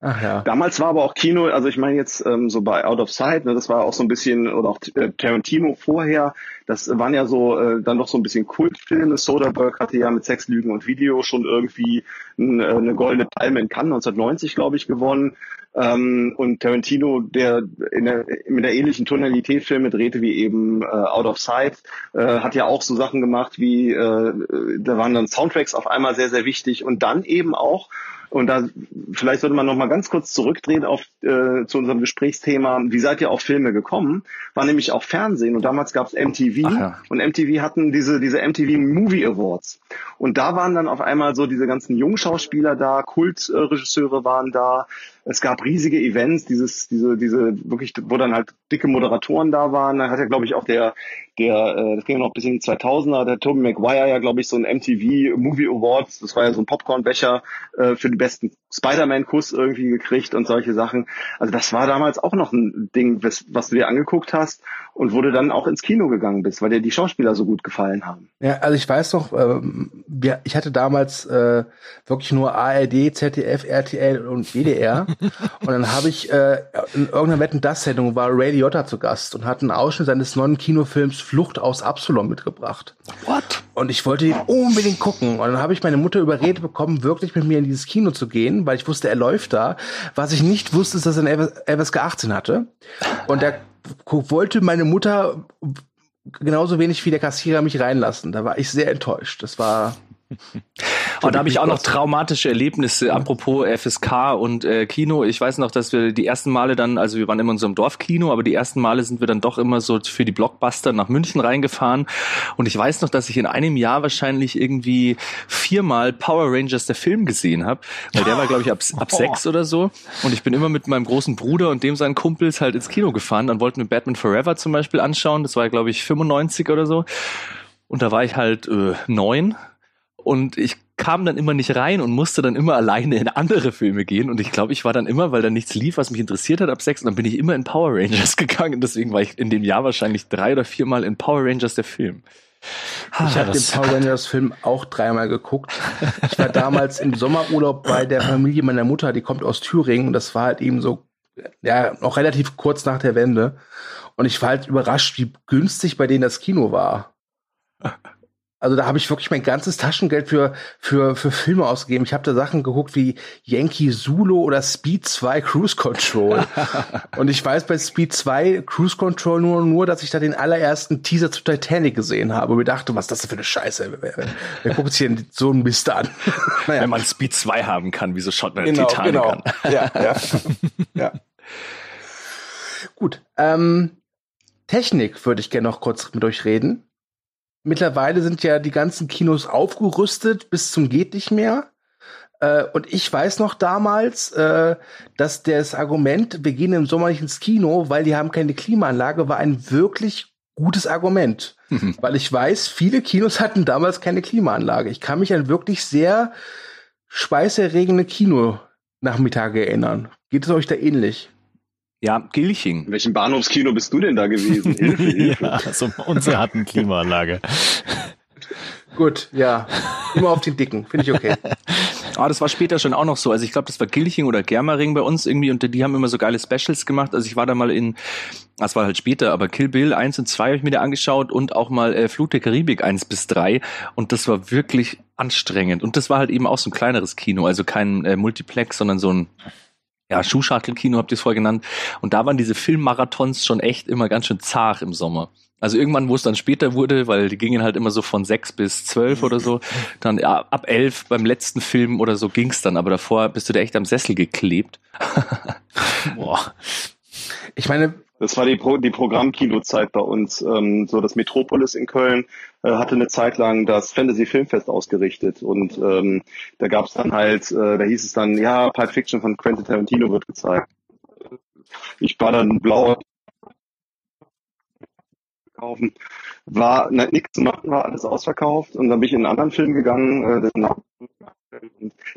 Ach ja. Damals war aber auch Kino, also ich meine jetzt ähm, so bei Out of Sight, ne, das war auch so ein bisschen, oder auch äh, Tarantino vorher, das waren ja so äh, dann doch so ein bisschen Kultfilme. Soderbergh hatte ja mit Sex, Lügen und Video schon irgendwie ein, äh, eine goldene Palme in Cannes 1990, glaube ich, gewonnen. Ähm, und Tarantino, der, der mit der ähnlichen Tonalität Filme drehte wie eben äh, Out of Sight, äh, hat ja auch so Sachen gemacht wie, äh, da waren dann Soundtracks auf einmal sehr, sehr wichtig. Und dann eben auch Und da vielleicht sollte man noch mal ganz kurz zurückdrehen auf äh, zu unserem Gesprächsthema. Wie seid ihr auf Filme gekommen? War nämlich auch Fernsehen und damals gab es MTV ja. und MTV hatten diese diese MTV Movie Awards und da waren dann auf einmal so diese ganzen Jungschauspieler da, Kultregisseure waren da, es gab riesige Events, dieses, diese, diese, wirklich, wo dann halt dicke Moderatoren da waren. Da hat ja, glaube ich, auch der, der, äh, das ging ja noch bis in die 2000er, der Tobey Maguire ja, glaube ich, so ein MTV Movie Awards, das war ja so ein Popcornbecher äh, für besten Spider-Man-Kuss irgendwie gekriegt und solche Sachen. Also das war damals auch noch ein Ding, was, was du dir angeguckt hast und wo du dann auch ins Kino gegangen bist, weil dir die Schauspieler so gut gefallen haben. Ja, also ich weiß noch, ähm, ich hatte damals äh, wirklich nur ARD, ZDF, RTL und WDR und dann habe ich äh, in irgendeiner Wetten das Sendung war Ray Liotta zu Gast und hat einen Ausschnitt seines neuen Kinofilms Flucht aus Absalom mitgebracht. What? Und ich wollte ihn unbedingt gucken. Und dann habe ich meine Mutter überredet bekommen, wirklich mit mir in dieses Kino zu gehen, weil ich wusste, er läuft da. Was ich nicht wusste, ist, dass er ein FSK 18 hatte. Und da wollte meine Mutter genauso wenig wie der Kassierer mich reinlassen. Da war ich sehr enttäuscht. Das war und da habe ich auch noch traumatische Erlebnisse, apropos FSK und äh, Kino. Ich weiß noch, dass wir die ersten Male dann, also wir waren immer in unserem Dorfkino, aber die ersten Male sind wir dann doch immer so für die Blockbuster nach München reingefahren. Und ich weiß noch, dass ich in einem Jahr wahrscheinlich irgendwie viermal Power Rangers der Film gesehen habe. Weil der war, glaube ich, ab, ab sechs oder so. Und ich bin immer mit meinem großen Bruder und dem seinen Kumpels halt ins Kino gefahren. Dann wollten wir Batman Forever zum Beispiel anschauen. Das war, glaube ich, 95 oder so. Und da war ich halt äh, neun und ich kam dann immer nicht rein und musste dann immer alleine in andere Filme gehen. Und ich glaube, ich war dann immer, weil da nichts lief, was mich interessiert hat ab sechs, und dann bin ich immer in Power Rangers gegangen. Deswegen war ich in dem Jahr wahrscheinlich drei oder viermal in Power Rangers der Film. Ich habe den Power Rangers Film auch dreimal geguckt. Ich war damals im Sommerurlaub bei der Familie meiner Mutter, die kommt aus Thüringen und das war halt eben so, ja, noch relativ kurz nach der Wende. Und ich war halt überrascht, wie günstig bei denen das Kino war. Also da habe ich wirklich mein ganzes Taschengeld für, für, für Filme ausgegeben. Ich habe da Sachen geguckt wie Yankee Zulu oder Speed 2 Cruise Control. und ich weiß bei Speed 2 Cruise Control nur, nur, dass ich da den allerersten Teaser zu Titanic gesehen habe und mir dachte, was ist das für eine Scheiße? Wer, wer, wer guckt sich denn so ein Mist an? naja. Wenn man Speed 2 haben kann, wieso schaut man genau, Titanic genau. an? ja, ja. ja. Gut. Ähm, Technik würde ich gerne noch kurz mit euch reden. Mittlerweile sind ja die ganzen Kinos aufgerüstet bis zum geht nicht mehr. Äh, und ich weiß noch damals, äh, dass das Argument, wir gehen im Sommer nicht ins Kino, weil die haben keine Klimaanlage, war ein wirklich gutes Argument. Mhm. Weil ich weiß, viele Kinos hatten damals keine Klimaanlage. Ich kann mich an wirklich sehr schweißerregende Kino-Nachmittage erinnern. Geht es euch da ähnlich? Ja, Gilching. In welchem Bahnhofskino bist du denn da gewesen? Hilfe, Hilfe. ja, also unsere hatten Klimaanlage. Gut, ja. Immer auf den Dicken, finde ich okay. Ah, das war später schon auch noch so. Also ich glaube, das war Gilching oder Germering bei uns irgendwie und die haben immer so geile Specials gemacht. Also ich war da mal in, das war halt später, aber Kill Bill 1 und 2 habe ich mir da angeschaut und auch mal äh, Flut der Karibik 1 bis 3 und das war wirklich anstrengend. Und das war halt eben auch so ein kleineres Kino, also kein äh, Multiplex, sondern so ein ja, Schuhschachtelkino habt ihr es vorher genannt. Und da waren diese Filmmarathons schon echt immer ganz schön zart im Sommer. Also irgendwann, wo es dann später wurde, weil die gingen halt immer so von sechs bis zwölf oder so, dann ja, ab elf beim letzten Film oder so ging's dann, aber davor bist du da echt am Sessel geklebt. Boah. Ich meine, das war die, Pro die Programmkinozeit bei uns. Ähm, so das Metropolis in Köln äh, hatte eine Zeit lang das Fantasy Filmfest ausgerichtet und ähm, da gab es dann halt, äh, da hieß es dann, ja, Pulp Fiction von Quentin Tarantino wird gezeigt. Ich war dann blau kaufen, war nichts zu machen, war alles ausverkauft und dann bin ich in einen anderen Film gegangen, äh,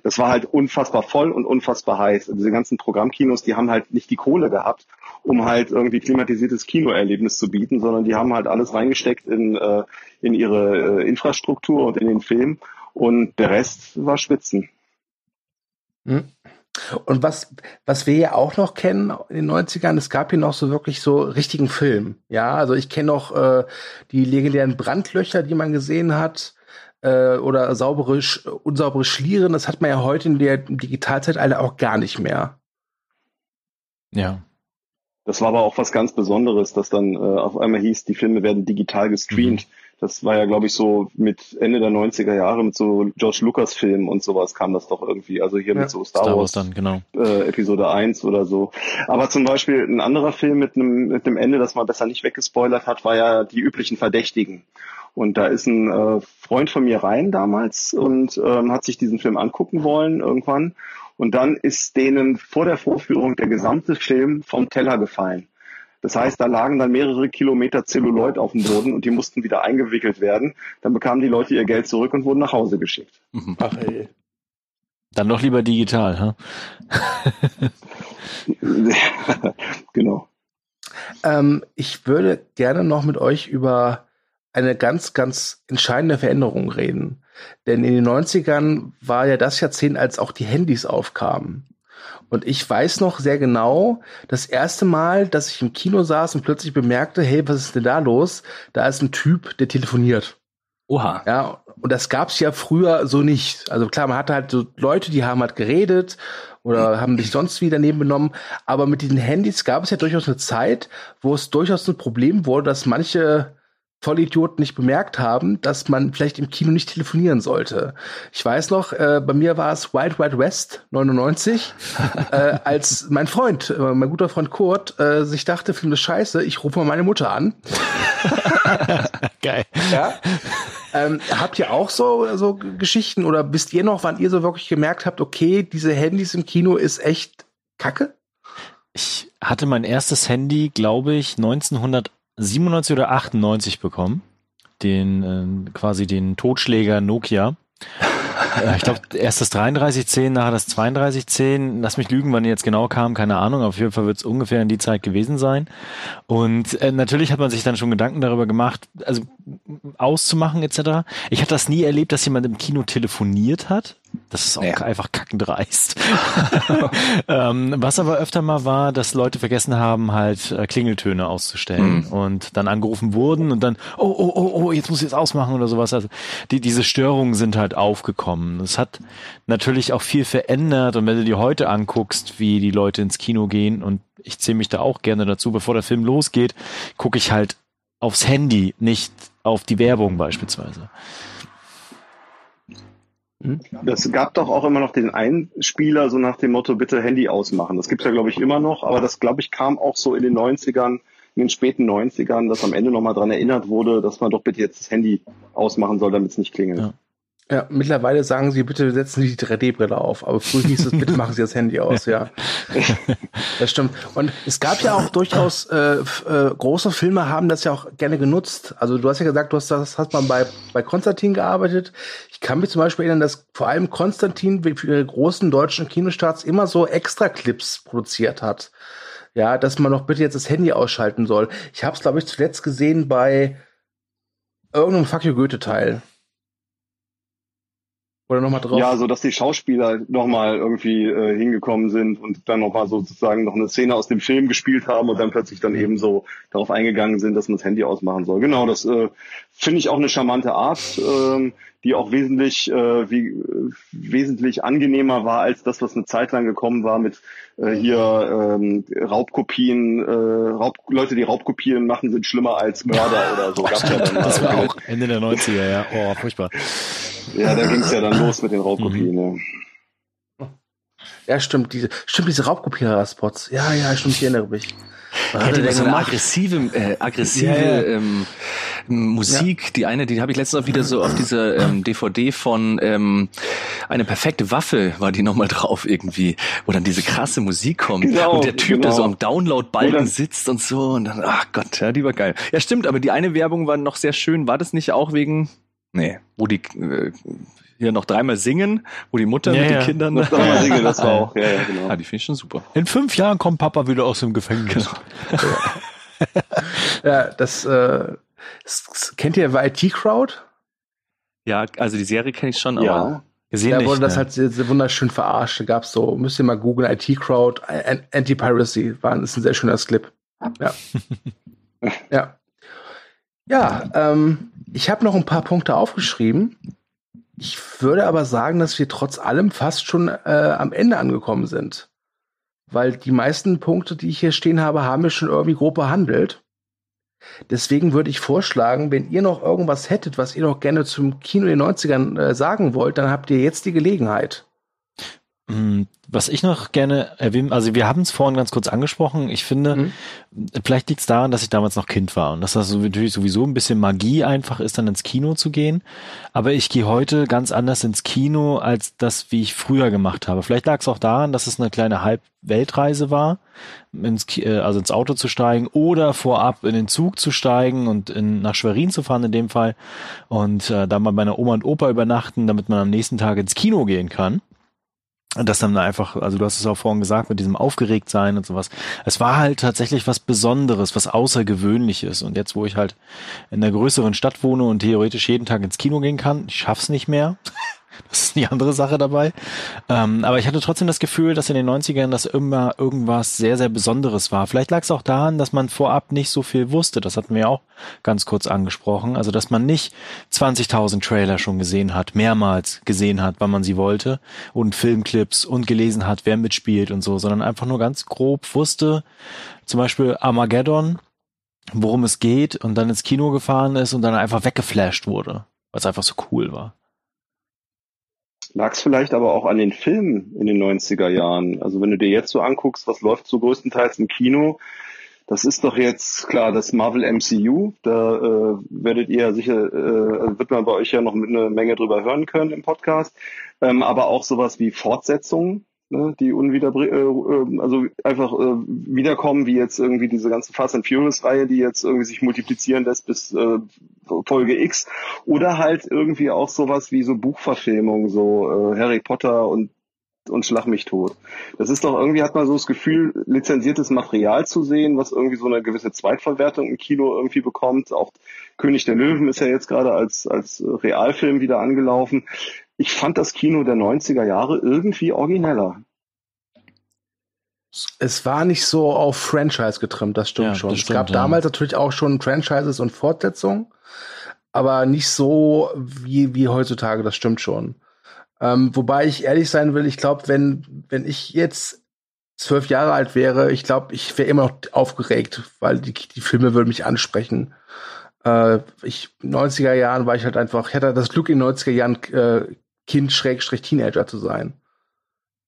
das war halt unfassbar voll und unfassbar heiß. diese ganzen Programmkinos, die haben halt nicht die Kohle gehabt, um halt irgendwie klimatisiertes Kinoerlebnis zu bieten, sondern die haben halt alles reingesteckt in, äh, in ihre äh, Infrastruktur und in den Film und der Rest war Spitzen. Hm. Und was, was wir ja auch noch kennen in den 90ern, es gab hier noch so wirklich so richtigen Film. Ja, also ich kenne noch äh, die legendären Brandlöcher, die man gesehen hat äh, oder saubere, unsaubere Schlieren, das hat man ja heute in der Digitalzeit alle auch gar nicht mehr. Ja. Das war aber auch was ganz Besonderes, dass dann äh, auf einmal hieß, die Filme werden digital gestreamt. Mhm. Das war ja, glaube ich, so mit Ende der 90er Jahre mit so George Lucas Filmen und sowas kam das doch irgendwie. Also hier ja. mit so Star, Star Wars, Wars, dann, genau. Äh, Episode 1 oder so. Aber zum Beispiel ein anderer Film mit einem, mit einem Ende, das man besser nicht weggespoilert hat, war ja die üblichen Verdächtigen. Und da ist ein äh, Freund von mir rein damals und ähm, hat sich diesen Film angucken wollen irgendwann. Und dann ist denen vor der Vorführung der gesamte Film vom Teller gefallen. Das heißt, da lagen dann mehrere Kilometer Zelluloid auf dem Boden und die mussten wieder eingewickelt werden. Dann bekamen die Leute ihr Geld zurück und wurden nach Hause geschickt. Mhm. Ach ey. Dann doch lieber digital, ha? genau. Ähm, ich würde gerne noch mit euch über eine ganz, ganz entscheidende Veränderung reden. Denn in den 90ern war ja das Jahrzehnt, als auch die Handys aufkamen. Und ich weiß noch sehr genau, das erste Mal, dass ich im Kino saß und plötzlich bemerkte, hey, was ist denn da los? Da ist ein Typ, der telefoniert. Oha. Ja, und das gab's ja früher so nicht. Also klar, man hatte halt so Leute, die haben halt geredet oder haben sich sonst wie daneben benommen. Aber mit diesen Handys gab es ja durchaus eine Zeit, wo es durchaus ein Problem wurde, dass manche Vollidioten nicht bemerkt haben, dass man vielleicht im Kino nicht telefonieren sollte. Ich weiß noch, äh, bei mir war es Wild Wild West 99, äh, als mein Freund, äh, mein guter Freund Kurt, äh, sich dachte, Film ist scheiße, ich rufe mal meine Mutter an. Geil. Ja. Ähm, habt ihr auch so, so Geschichten oder wisst ihr noch, wann ihr so wirklich gemerkt habt, okay, diese Handys im Kino ist echt Kacke? Ich hatte mein erstes Handy, glaube ich, 1900 97 oder 98 bekommen. Den, äh, quasi den Totschläger Nokia. äh, ich glaube, erst das 3310, nachher das 3210. Lass mich lügen, wann die jetzt genau kam, keine Ahnung. Auf jeden Fall wird es ungefähr in die Zeit gewesen sein. Und äh, natürlich hat man sich dann schon Gedanken darüber gemacht, also auszumachen etc. Ich hatte das nie erlebt, dass jemand im Kino telefoniert hat. Das ist auch ja. einfach kackendreist. ähm, was aber öfter mal war, dass Leute vergessen haben, halt äh, Klingeltöne auszustellen mhm. und dann angerufen wurden und dann, oh, oh, oh, oh, jetzt muss ich es ausmachen oder sowas. Also die, diese Störungen sind halt aufgekommen. Es hat natürlich auch viel verändert und wenn du dir heute anguckst, wie die Leute ins Kino gehen und ich zähle mich da auch gerne dazu, bevor der Film losgeht, gucke ich halt aufs Handy, nicht auf die Werbung beispielsweise. Hm? Das gab doch auch immer noch den Einspieler, so nach dem Motto, bitte Handy ausmachen. Das gibt's ja, glaube ich, immer noch, aber das, glaube ich, kam auch so in den 90ern, in den späten 90ern, dass am Ende nochmal dran erinnert wurde, dass man doch bitte jetzt das Handy ausmachen soll, damit es nicht klingelt. Ja. Ja, mittlerweile sagen sie, bitte setzen Sie die 3D-Brille auf. Aber früher hieß es, bitte machen Sie das Handy aus, ja. Das stimmt. Und es gab ja auch durchaus, äh, äh, große Filme haben das ja auch gerne genutzt. Also du hast ja gesagt, du hast das hast man bei, bei Konstantin gearbeitet. Ich kann mich zum Beispiel erinnern, dass vor allem Konstantin für ihre großen deutschen Kinostarts immer so Extra-Clips produziert hat. Ja, dass man noch bitte jetzt das Handy ausschalten soll. Ich habe es, glaube ich, zuletzt gesehen bei irgendeinem Fuck you Goethe-Teil. Oder nochmal drauf? Ja, so dass die Schauspieler nochmal irgendwie äh, hingekommen sind und dann nochmal sozusagen noch eine Szene aus dem Film gespielt haben und dann plötzlich dann eben so darauf eingegangen sind, dass man das Handy ausmachen soll. Genau, das äh, finde ich auch eine charmante Art, äh, die auch wesentlich, äh, wie, äh, wesentlich angenehmer war als das, was eine Zeit lang gekommen war mit äh, hier ähm, Raubkopien, äh, Raub, Leute, die Raubkopien machen, sind schlimmer als Mörder oder so. Gab's ja dann das war auch Ende der 90er, ja. Oh, furchtbar. Ja, da ging es ja dann los mit den Raubkopien. Mhm. Ja. ja, stimmt, diese, stimmt, diese Raubkopierer-Spots. Ja, ja, stimmt, ich erinnere mich. Was hat er so eine aggressive, äh, aggressive ja, ja. Ähm, Musik. Ja. Die eine, die habe ich letztens auch wieder so auf dieser ähm, DVD von ähm, eine perfekte Waffe war die nochmal drauf irgendwie, wo dann diese krasse Musik kommt genau, und der Typ, genau. der so am Download-Balken sitzt und so und dann, ach Gott, ja, die war geil. Ja, stimmt, aber die eine Werbung war noch sehr schön. War das nicht auch wegen Nee, wo die äh, hier noch dreimal singen, wo die Mutter ja, mit ja. den Kindern noch dreimal singen, das war auch, ja, ja, genau. Ja, die finde ich schon super. In fünf Jahren kommt Papa wieder aus dem Gefängnis. Genau. ja, das, äh, das, kennt ihr IT Crowd? Ja, also die Serie kenne ich schon, aber ja. gesehen da wurde nicht, das ne? halt wunderschön verarscht. Da gab's so, müsst ihr mal googeln, IT Crowd, Anti-Piracy, war ist ein sehr schöner Clip. Ja. ja. Ja, ähm, ich habe noch ein paar Punkte aufgeschrieben. Ich würde aber sagen, dass wir trotz allem fast schon äh, am Ende angekommen sind. Weil die meisten Punkte, die ich hier stehen habe, haben wir schon irgendwie grob behandelt. Deswegen würde ich vorschlagen, wenn ihr noch irgendwas hättet, was ihr noch gerne zum Kino in den 90ern äh, sagen wollt, dann habt ihr jetzt die Gelegenheit. Hm, was ich noch gerne erwähnen, also wir haben es vorhin ganz kurz angesprochen. Ich finde, mhm. vielleicht liegt es daran, dass ich damals noch Kind war und dass das natürlich sowieso ein bisschen Magie einfach ist, dann ins Kino zu gehen. Aber ich gehe heute ganz anders ins Kino als das, wie ich früher gemacht habe. Vielleicht lag es auch daran, dass es eine kleine Halbweltreise war, ins, äh, also ins Auto zu steigen oder vorab in den Zug zu steigen und in, nach Schwerin zu fahren in dem Fall und äh, da mal bei meiner Oma und Opa übernachten, damit man am nächsten Tag ins Kino gehen kann das dann einfach, also du hast es auch vorhin gesagt, mit diesem Aufgeregtsein und sowas. Es war halt tatsächlich was Besonderes, was Außergewöhnliches. Und jetzt, wo ich halt in einer größeren Stadt wohne und theoretisch jeden Tag ins Kino gehen kann, ich schaff's nicht mehr. Das ist die andere Sache dabei. Ähm, aber ich hatte trotzdem das Gefühl, dass in den 90ern das immer irgendwas sehr, sehr Besonderes war. Vielleicht lag es auch daran, dass man vorab nicht so viel wusste. Das hatten wir auch ganz kurz angesprochen. Also, dass man nicht 20.000 Trailer schon gesehen hat, mehrmals gesehen hat, wann man sie wollte und Filmclips und gelesen hat, wer mitspielt und so, sondern einfach nur ganz grob wusste, zum Beispiel Armageddon, worum es geht und dann ins Kino gefahren ist und dann einfach weggeflasht wurde, weil es einfach so cool war. Lag es vielleicht aber auch an den Filmen in den 90er Jahren? Also wenn du dir jetzt so anguckst, was läuft so größtenteils im Kino, das ist doch jetzt klar das Marvel MCU. Da äh, werdet ihr sicher, äh, wird man bei euch ja noch eine Menge drüber hören können im Podcast. Ähm, aber auch sowas wie Fortsetzungen ne, die unwieder, äh, äh, also einfach äh, wiederkommen, wie jetzt irgendwie diese ganze Fast and Furious Reihe, die jetzt irgendwie sich multiplizieren lässt bis äh, Folge X, oder halt irgendwie auch sowas wie so Buchverfilmungen, so äh, Harry Potter und und schlag mich tot. Das ist doch irgendwie, hat man so das Gefühl, lizenziertes Material zu sehen, was irgendwie so eine gewisse Zweitverwertung im Kino irgendwie bekommt. Auch König der Löwen ist ja jetzt gerade als, als Realfilm wieder angelaufen ich fand das Kino der 90er Jahre irgendwie origineller. Es war nicht so auf Franchise getrimmt, das stimmt ja, schon. Das stimmt, es gab ja. damals natürlich auch schon Franchises und Fortsetzungen, aber nicht so wie, wie heutzutage, das stimmt schon. Ähm, wobei ich ehrlich sein will, ich glaube, wenn, wenn ich jetzt zwölf Jahre alt wäre, ich glaube, ich wäre immer noch aufgeregt, weil die, die Filme würden mich ansprechen. Äh, ich, 90er Jahren war ich halt einfach, ich hatte das Glück in 90er Jahren äh, Kind Schrägstrich Teenager zu sein.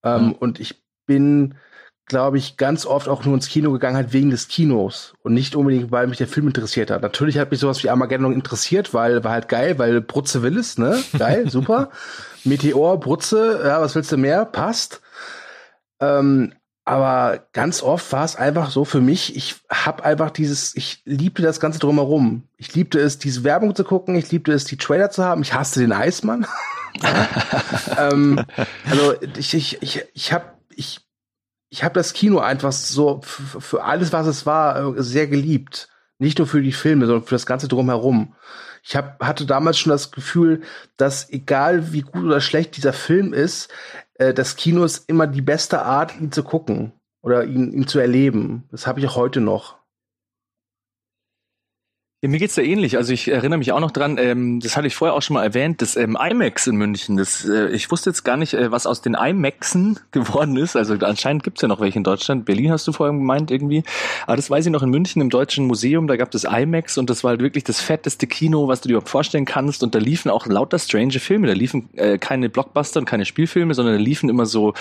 Ähm, mhm. Und ich bin, glaube ich, ganz oft auch nur ins Kino gegangen halt wegen des Kinos und nicht unbedingt, weil mich der Film interessiert hat. Natürlich hat mich sowas wie Armageddon interessiert, weil war halt geil, weil Brutze Willis, ne? Geil, super. Meteor, Brutze, ja, was willst du mehr? Passt. Ähm, aber ganz oft war es einfach so für mich, ich habe einfach dieses, ich liebte das Ganze drumherum. Ich liebte es, diese Werbung zu gucken, ich liebte es, die Trailer zu haben, ich hasste den Eismann. ähm, also ich, ich, ich, ich habe ich, ich hab das Kino einfach so für alles, was es war, äh, sehr geliebt. Nicht nur für die Filme, sondern für das Ganze drumherum. Ich hab, hatte damals schon das Gefühl, dass egal wie gut oder schlecht dieser Film ist, äh, das Kino ist immer die beste Art, ihn zu gucken oder ihn, ihn zu erleben. Das habe ich auch heute noch. Ja, mir geht's da ähnlich. Also ich erinnere mich auch noch dran, ähm, das hatte ich vorher auch schon mal erwähnt, das ähm, IMAX in München. Das, äh, ich wusste jetzt gar nicht, äh, was aus den IMAXen geworden ist. Also anscheinend gibt's ja noch welche in Deutschland. Berlin hast du vorher gemeint irgendwie. Aber das weiß ich noch in München im Deutschen Museum, da gab es IMAX und das war halt wirklich das fetteste Kino, was du dir überhaupt vorstellen kannst. Und da liefen auch lauter strange Filme. Da liefen äh, keine Blockbuster und keine Spielfilme, sondern da liefen immer so,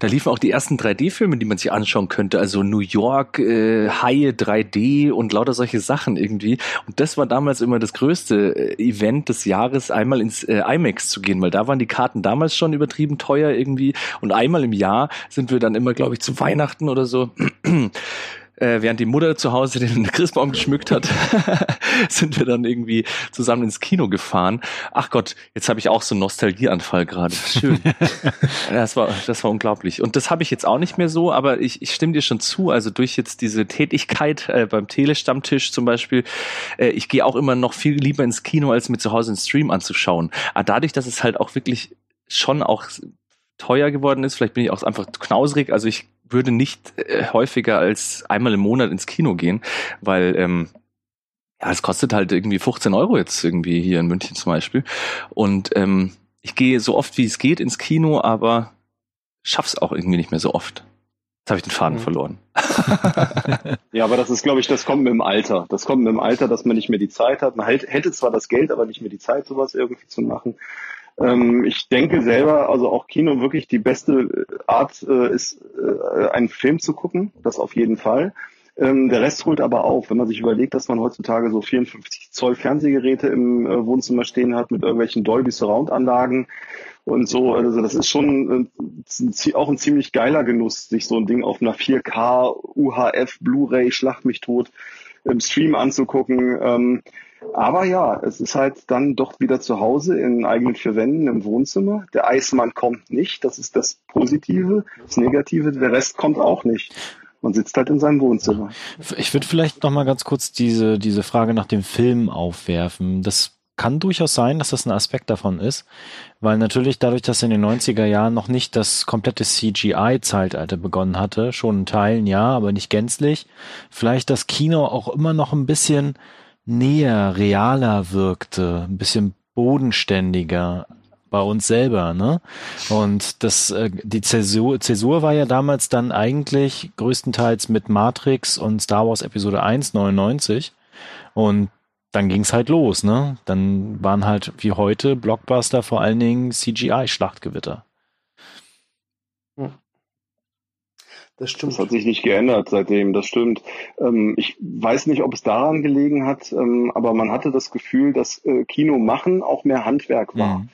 da liefen auch die ersten 3D-Filme, die man sich anschauen könnte. Also New York, äh, Haie 3D und lauter solche Sachen irgendwie. Und das war damals immer das größte äh, Event des Jahres, einmal ins äh, IMAX zu gehen, weil da waren die Karten damals schon übertrieben teuer irgendwie. Und einmal im Jahr sind wir dann immer, glaube ich, zu Weihnachten oder so äh, während die Mutter zu Hause den Christbaum geschmückt hat, sind wir dann irgendwie zusammen ins Kino gefahren. Ach Gott, jetzt habe ich auch so einen Nostalgieanfall gerade. Schön. das war, das war unglaublich. Und das habe ich jetzt auch nicht mehr so, aber ich, ich stimme dir schon zu. Also durch jetzt diese Tätigkeit äh, beim Telestammtisch zum Beispiel, äh, ich gehe auch immer noch viel lieber ins Kino, als mir zu Hause einen Stream anzuschauen. Aber dadurch, dass es halt auch wirklich schon auch teuer geworden ist, vielleicht bin ich auch einfach knausrig, also ich würde nicht äh, häufiger als einmal im Monat ins Kino gehen, weil ähm, ja, es kostet halt irgendwie 15 Euro jetzt irgendwie hier in München zum Beispiel. Und ähm, ich gehe so oft wie es geht ins Kino, aber schaff's auch irgendwie nicht mehr so oft. Jetzt habe ich den Faden mhm. verloren. ja, aber das ist, glaube ich, das kommt mit dem Alter. Das kommt mit dem Alter, dass man nicht mehr die Zeit hat. Man hätte zwar das Geld, aber nicht mehr die Zeit, sowas irgendwie zu machen. Ähm, ich denke selber, also auch Kino wirklich die beste Art äh, ist, äh, einen Film zu gucken. Das auf jeden Fall. Ähm, der Rest holt aber auf, wenn man sich überlegt, dass man heutzutage so 54 Zoll Fernsehgeräte im äh, Wohnzimmer stehen hat mit irgendwelchen Dolby Surround Anlagen und so. Also das ist schon äh, auch ein ziemlich geiler Genuss, sich so ein Ding auf einer 4K UHF Blu-ray Schlacht mich tot im Stream anzugucken. Ähm, aber ja, es ist halt dann doch wieder zu Hause in eigenen vier Wänden im Wohnzimmer. Der Eismann kommt nicht, das ist das Positive. Das Negative, der Rest kommt auch nicht. Man sitzt halt in seinem Wohnzimmer. Ich würde vielleicht noch mal ganz kurz diese, diese Frage nach dem Film aufwerfen. Das kann durchaus sein, dass das ein Aspekt davon ist, weil natürlich dadurch, dass in den 90er Jahren noch nicht das komplette CGI-Zeitalter begonnen hatte, schon in Teilen ja, aber nicht gänzlich, vielleicht das Kino auch immer noch ein bisschen näher, realer wirkte, ein bisschen bodenständiger bei uns selber, ne? Und das, äh, die Zäsur, Zäsur war ja damals dann eigentlich größtenteils mit Matrix und Star Wars Episode 1 99 und dann ging's halt los, ne? Dann waren halt wie heute Blockbuster vor allen Dingen CGI-Schlachtgewitter. Das stimmt. Das hat sich nicht geändert seitdem, das stimmt. Ähm, ich weiß nicht, ob es daran gelegen hat, ähm, aber man hatte das Gefühl, dass äh, Kino machen auch mehr Handwerk war. Mhm.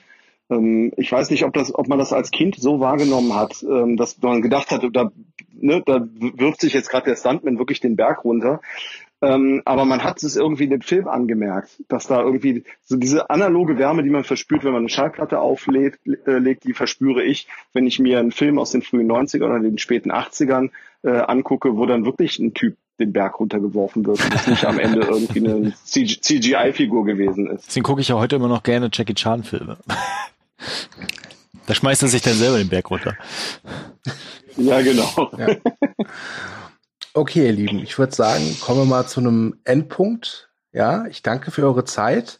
Ähm, ich weiß nicht, ob, das, ob man das als Kind so wahrgenommen hat, ähm, dass man gedacht hat, da, ne, da wirft sich jetzt gerade der Stuntman wirklich den Berg runter. Ähm, aber man hat es irgendwie in dem Film angemerkt, dass da irgendwie so diese analoge Wärme, die man verspürt, wenn man eine Schallplatte auflegt, äh, legt, die verspüre ich, wenn ich mir einen Film aus den frühen 90ern oder den späten 80ern äh, angucke, wo dann wirklich ein Typ den Berg runtergeworfen wird und es nicht am Ende irgendwie eine CGI-Figur gewesen ist. Deswegen gucke ich ja heute immer noch gerne Jackie Chan-Filme. Da schmeißt er sich dann selber den Berg runter. Ja, genau. Ja. Okay, ihr Lieben, ich würde sagen, kommen wir mal zu einem Endpunkt. Ja, ich danke für eure Zeit.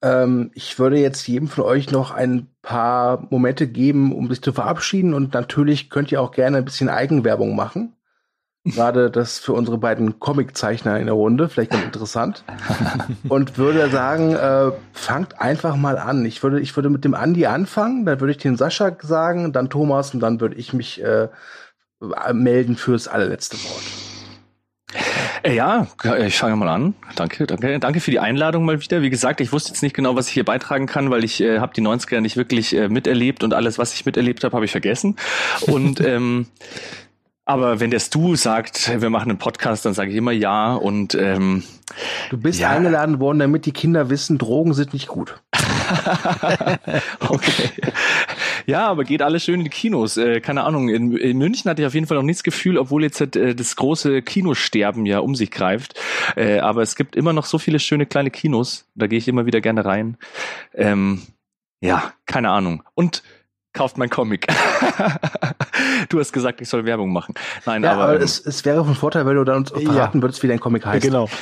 Ähm, ich würde jetzt jedem von euch noch ein paar Momente geben, um sich zu verabschieden. Und natürlich könnt ihr auch gerne ein bisschen Eigenwerbung machen. Gerade das für unsere beiden Comiczeichner in der Runde, vielleicht ganz interessant. Und würde sagen, äh, fangt einfach mal an. Ich würde, ich würde mit dem Andi anfangen, dann würde ich den Sascha sagen, dann Thomas und dann würde ich mich äh, melden fürs allerletzte Wort. Äh, ja, ich fange mal an. Danke, danke, danke für die Einladung mal wieder. Wie gesagt, ich wusste jetzt nicht genau, was ich hier beitragen kann, weil ich äh, habe die 90er nicht wirklich äh, miterlebt und alles, was ich miterlebt habe, habe ich vergessen. Und ähm, aber wenn der Stu sagt, wir machen einen Podcast, dann sage ich immer ja. Und ähm, du bist ja. eingeladen worden, damit die Kinder wissen, Drogen sind nicht gut. okay. Ja, aber geht alles schön in die Kinos. Äh, keine Ahnung. In, in, München hatte ich auf jeden Fall noch nicht das Gefühl, obwohl jetzt äh, das große Kinosterben ja um sich greift. Äh, aber es gibt immer noch so viele schöne kleine Kinos. Da gehe ich immer wieder gerne rein. Ähm, ja, keine Ahnung. Und kauft mein Comic. du hast gesagt, ich soll Werbung machen. Nein, ja, aber, aber ähm, es, es wäre von Vorteil, wenn du dann uns verraten ja. würdest, wie dein Comic heißt. Ja, genau.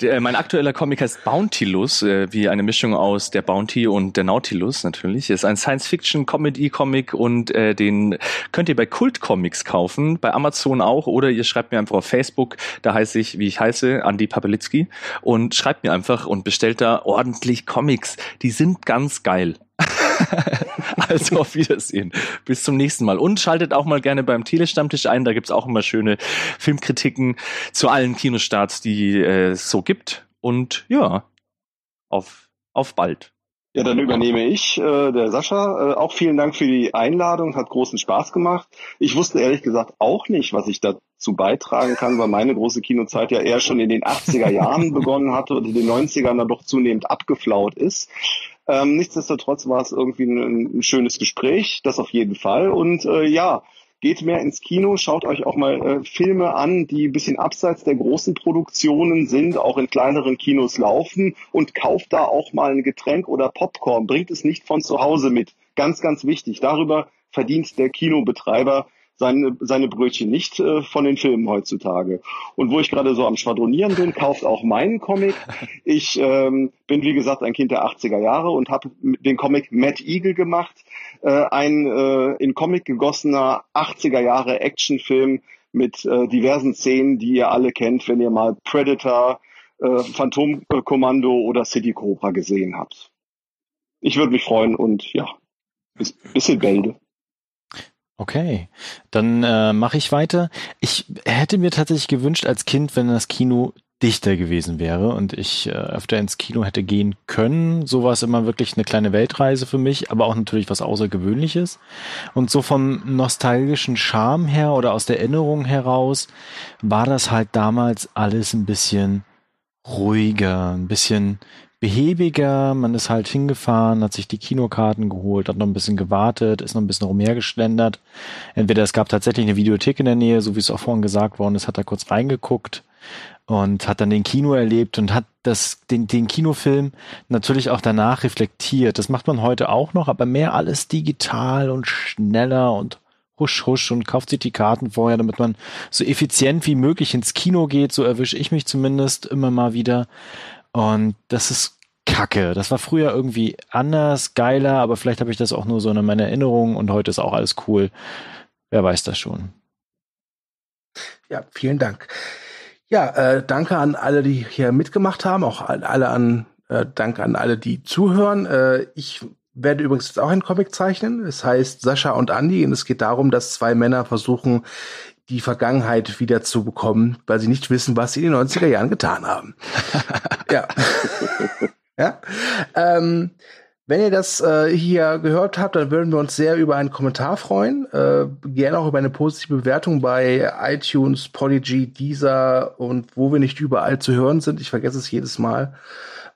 Der, mein aktueller Comic heißt Bountylus, äh, wie eine Mischung aus der Bounty und der Nautilus natürlich. Ist ein Science-Fiction-Comedy-Comic und äh, den könnt ihr bei Kult Comics kaufen, bei Amazon auch oder ihr schreibt mir einfach auf Facebook, da heiße ich, wie ich heiße, Andy Papelitzki und schreibt mir einfach und bestellt da ordentlich Comics. Die sind ganz geil. also auf Wiedersehen. Bis zum nächsten Mal. Und schaltet auch mal gerne beim Telestammtisch ein. Da gibt's auch immer schöne Filmkritiken zu allen Kinostarts, die äh, es so gibt. Und ja, auf, auf bald. Ja, dann übernehme ich, äh, der Sascha. Äh, auch vielen Dank für die Einladung, hat großen Spaß gemacht. Ich wusste ehrlich gesagt auch nicht, was ich dazu beitragen kann, weil meine große Kinozeit ja eher schon in den 80er Jahren begonnen hatte und in den 90ern dann doch zunehmend abgeflaut ist. Ähm, nichtsdestotrotz war es irgendwie ein, ein, schönes Gespräch, das auf jeden Fall. Und äh, ja, geht mehr ins Kino, schaut euch auch mal äh, Filme an, die ein bisschen abseits der großen Produktionen sind, auch in kleineren Kinos laufen und kauft da auch mal ein Getränk oder Popcorn. Bringt es nicht von zu Hause mit. Ganz, ganz wichtig. Darüber verdient der Kinobetreiber seine, seine Brötchen nicht äh, von den Filmen heutzutage. Und wo ich gerade so am Schwadronieren bin, kauft auch meinen Comic. Ich ähm, bin, wie gesagt, ein Kind der 80er Jahre und habe den Comic Mad Eagle gemacht. Äh, ein äh, in Comic gegossener 80er Jahre Actionfilm mit äh, diversen Szenen, die ihr alle kennt, wenn ihr mal Predator, äh, Phantomkommando oder City Cobra gesehen habt. Ich würde mich freuen und ja, bis, bisschen Bälde. Okay, dann äh, mache ich weiter. Ich hätte mir tatsächlich gewünscht als Kind, wenn das Kino dichter gewesen wäre und ich äh, öfter ins Kino hätte gehen können. So war es immer wirklich eine kleine Weltreise für mich, aber auch natürlich was Außergewöhnliches. Und so vom nostalgischen Charme her oder aus der Erinnerung heraus war das halt damals alles ein bisschen ruhiger, ein bisschen behäbiger. Man ist halt hingefahren, hat sich die Kinokarten geholt, hat noch ein bisschen gewartet, ist noch ein bisschen rumhergeschlendert. Entweder es gab tatsächlich eine Videothek in der Nähe, so wie es auch vorhin gesagt worden ist, hat er kurz reingeguckt und hat dann den Kino erlebt und hat das, den, den Kinofilm natürlich auch danach reflektiert. Das macht man heute auch noch, aber mehr alles digital und schneller und husch husch und kauft sich die Karten vorher, damit man so effizient wie möglich ins Kino geht. So erwische ich mich zumindest immer mal wieder. Und das ist Kacke. Das war früher irgendwie anders, geiler, aber vielleicht habe ich das auch nur so in meiner Erinnerung und heute ist auch alles cool. Wer weiß das schon. Ja, vielen Dank. Ja, äh, danke an alle, die hier mitgemacht haben, auch alle an, äh, danke an alle, die zuhören. Äh, ich werde übrigens jetzt auch einen Comic zeichnen. Es heißt Sascha und Andy und es geht darum, dass zwei Männer versuchen, die Vergangenheit wieder zu bekommen, weil sie nicht wissen, was sie in den 90er Jahren getan haben. ja. ja. Ähm, wenn ihr das äh, hier gehört habt, dann würden wir uns sehr über einen Kommentar freuen. Äh, gerne auch über eine positive Bewertung bei iTunes, Polygy, Deezer und wo wir nicht überall zu hören sind. Ich vergesse es jedes Mal.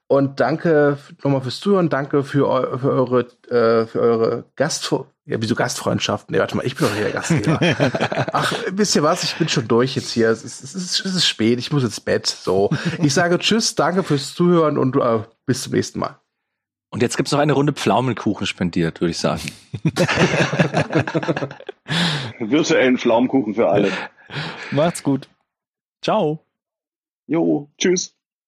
Und danke nochmal fürs Zuhören. Danke für, eu für eure, äh, für eure Gast ja, wieso Gastfreundschaften? Nee, warte mal, ich bin doch hier der Gastgeber. Ach, wisst ihr was? Ich bin schon durch jetzt hier. Es ist, es ist, es ist spät, ich muss ins Bett. So. Ich sage Tschüss, danke fürs Zuhören und äh, bis zum nächsten Mal. Und jetzt gibt's noch eine Runde Pflaumenkuchen spendiert, würde ich sagen. Virtuellen Pflaumenkuchen für alle. Macht's gut. Ciao. Jo, tschüss.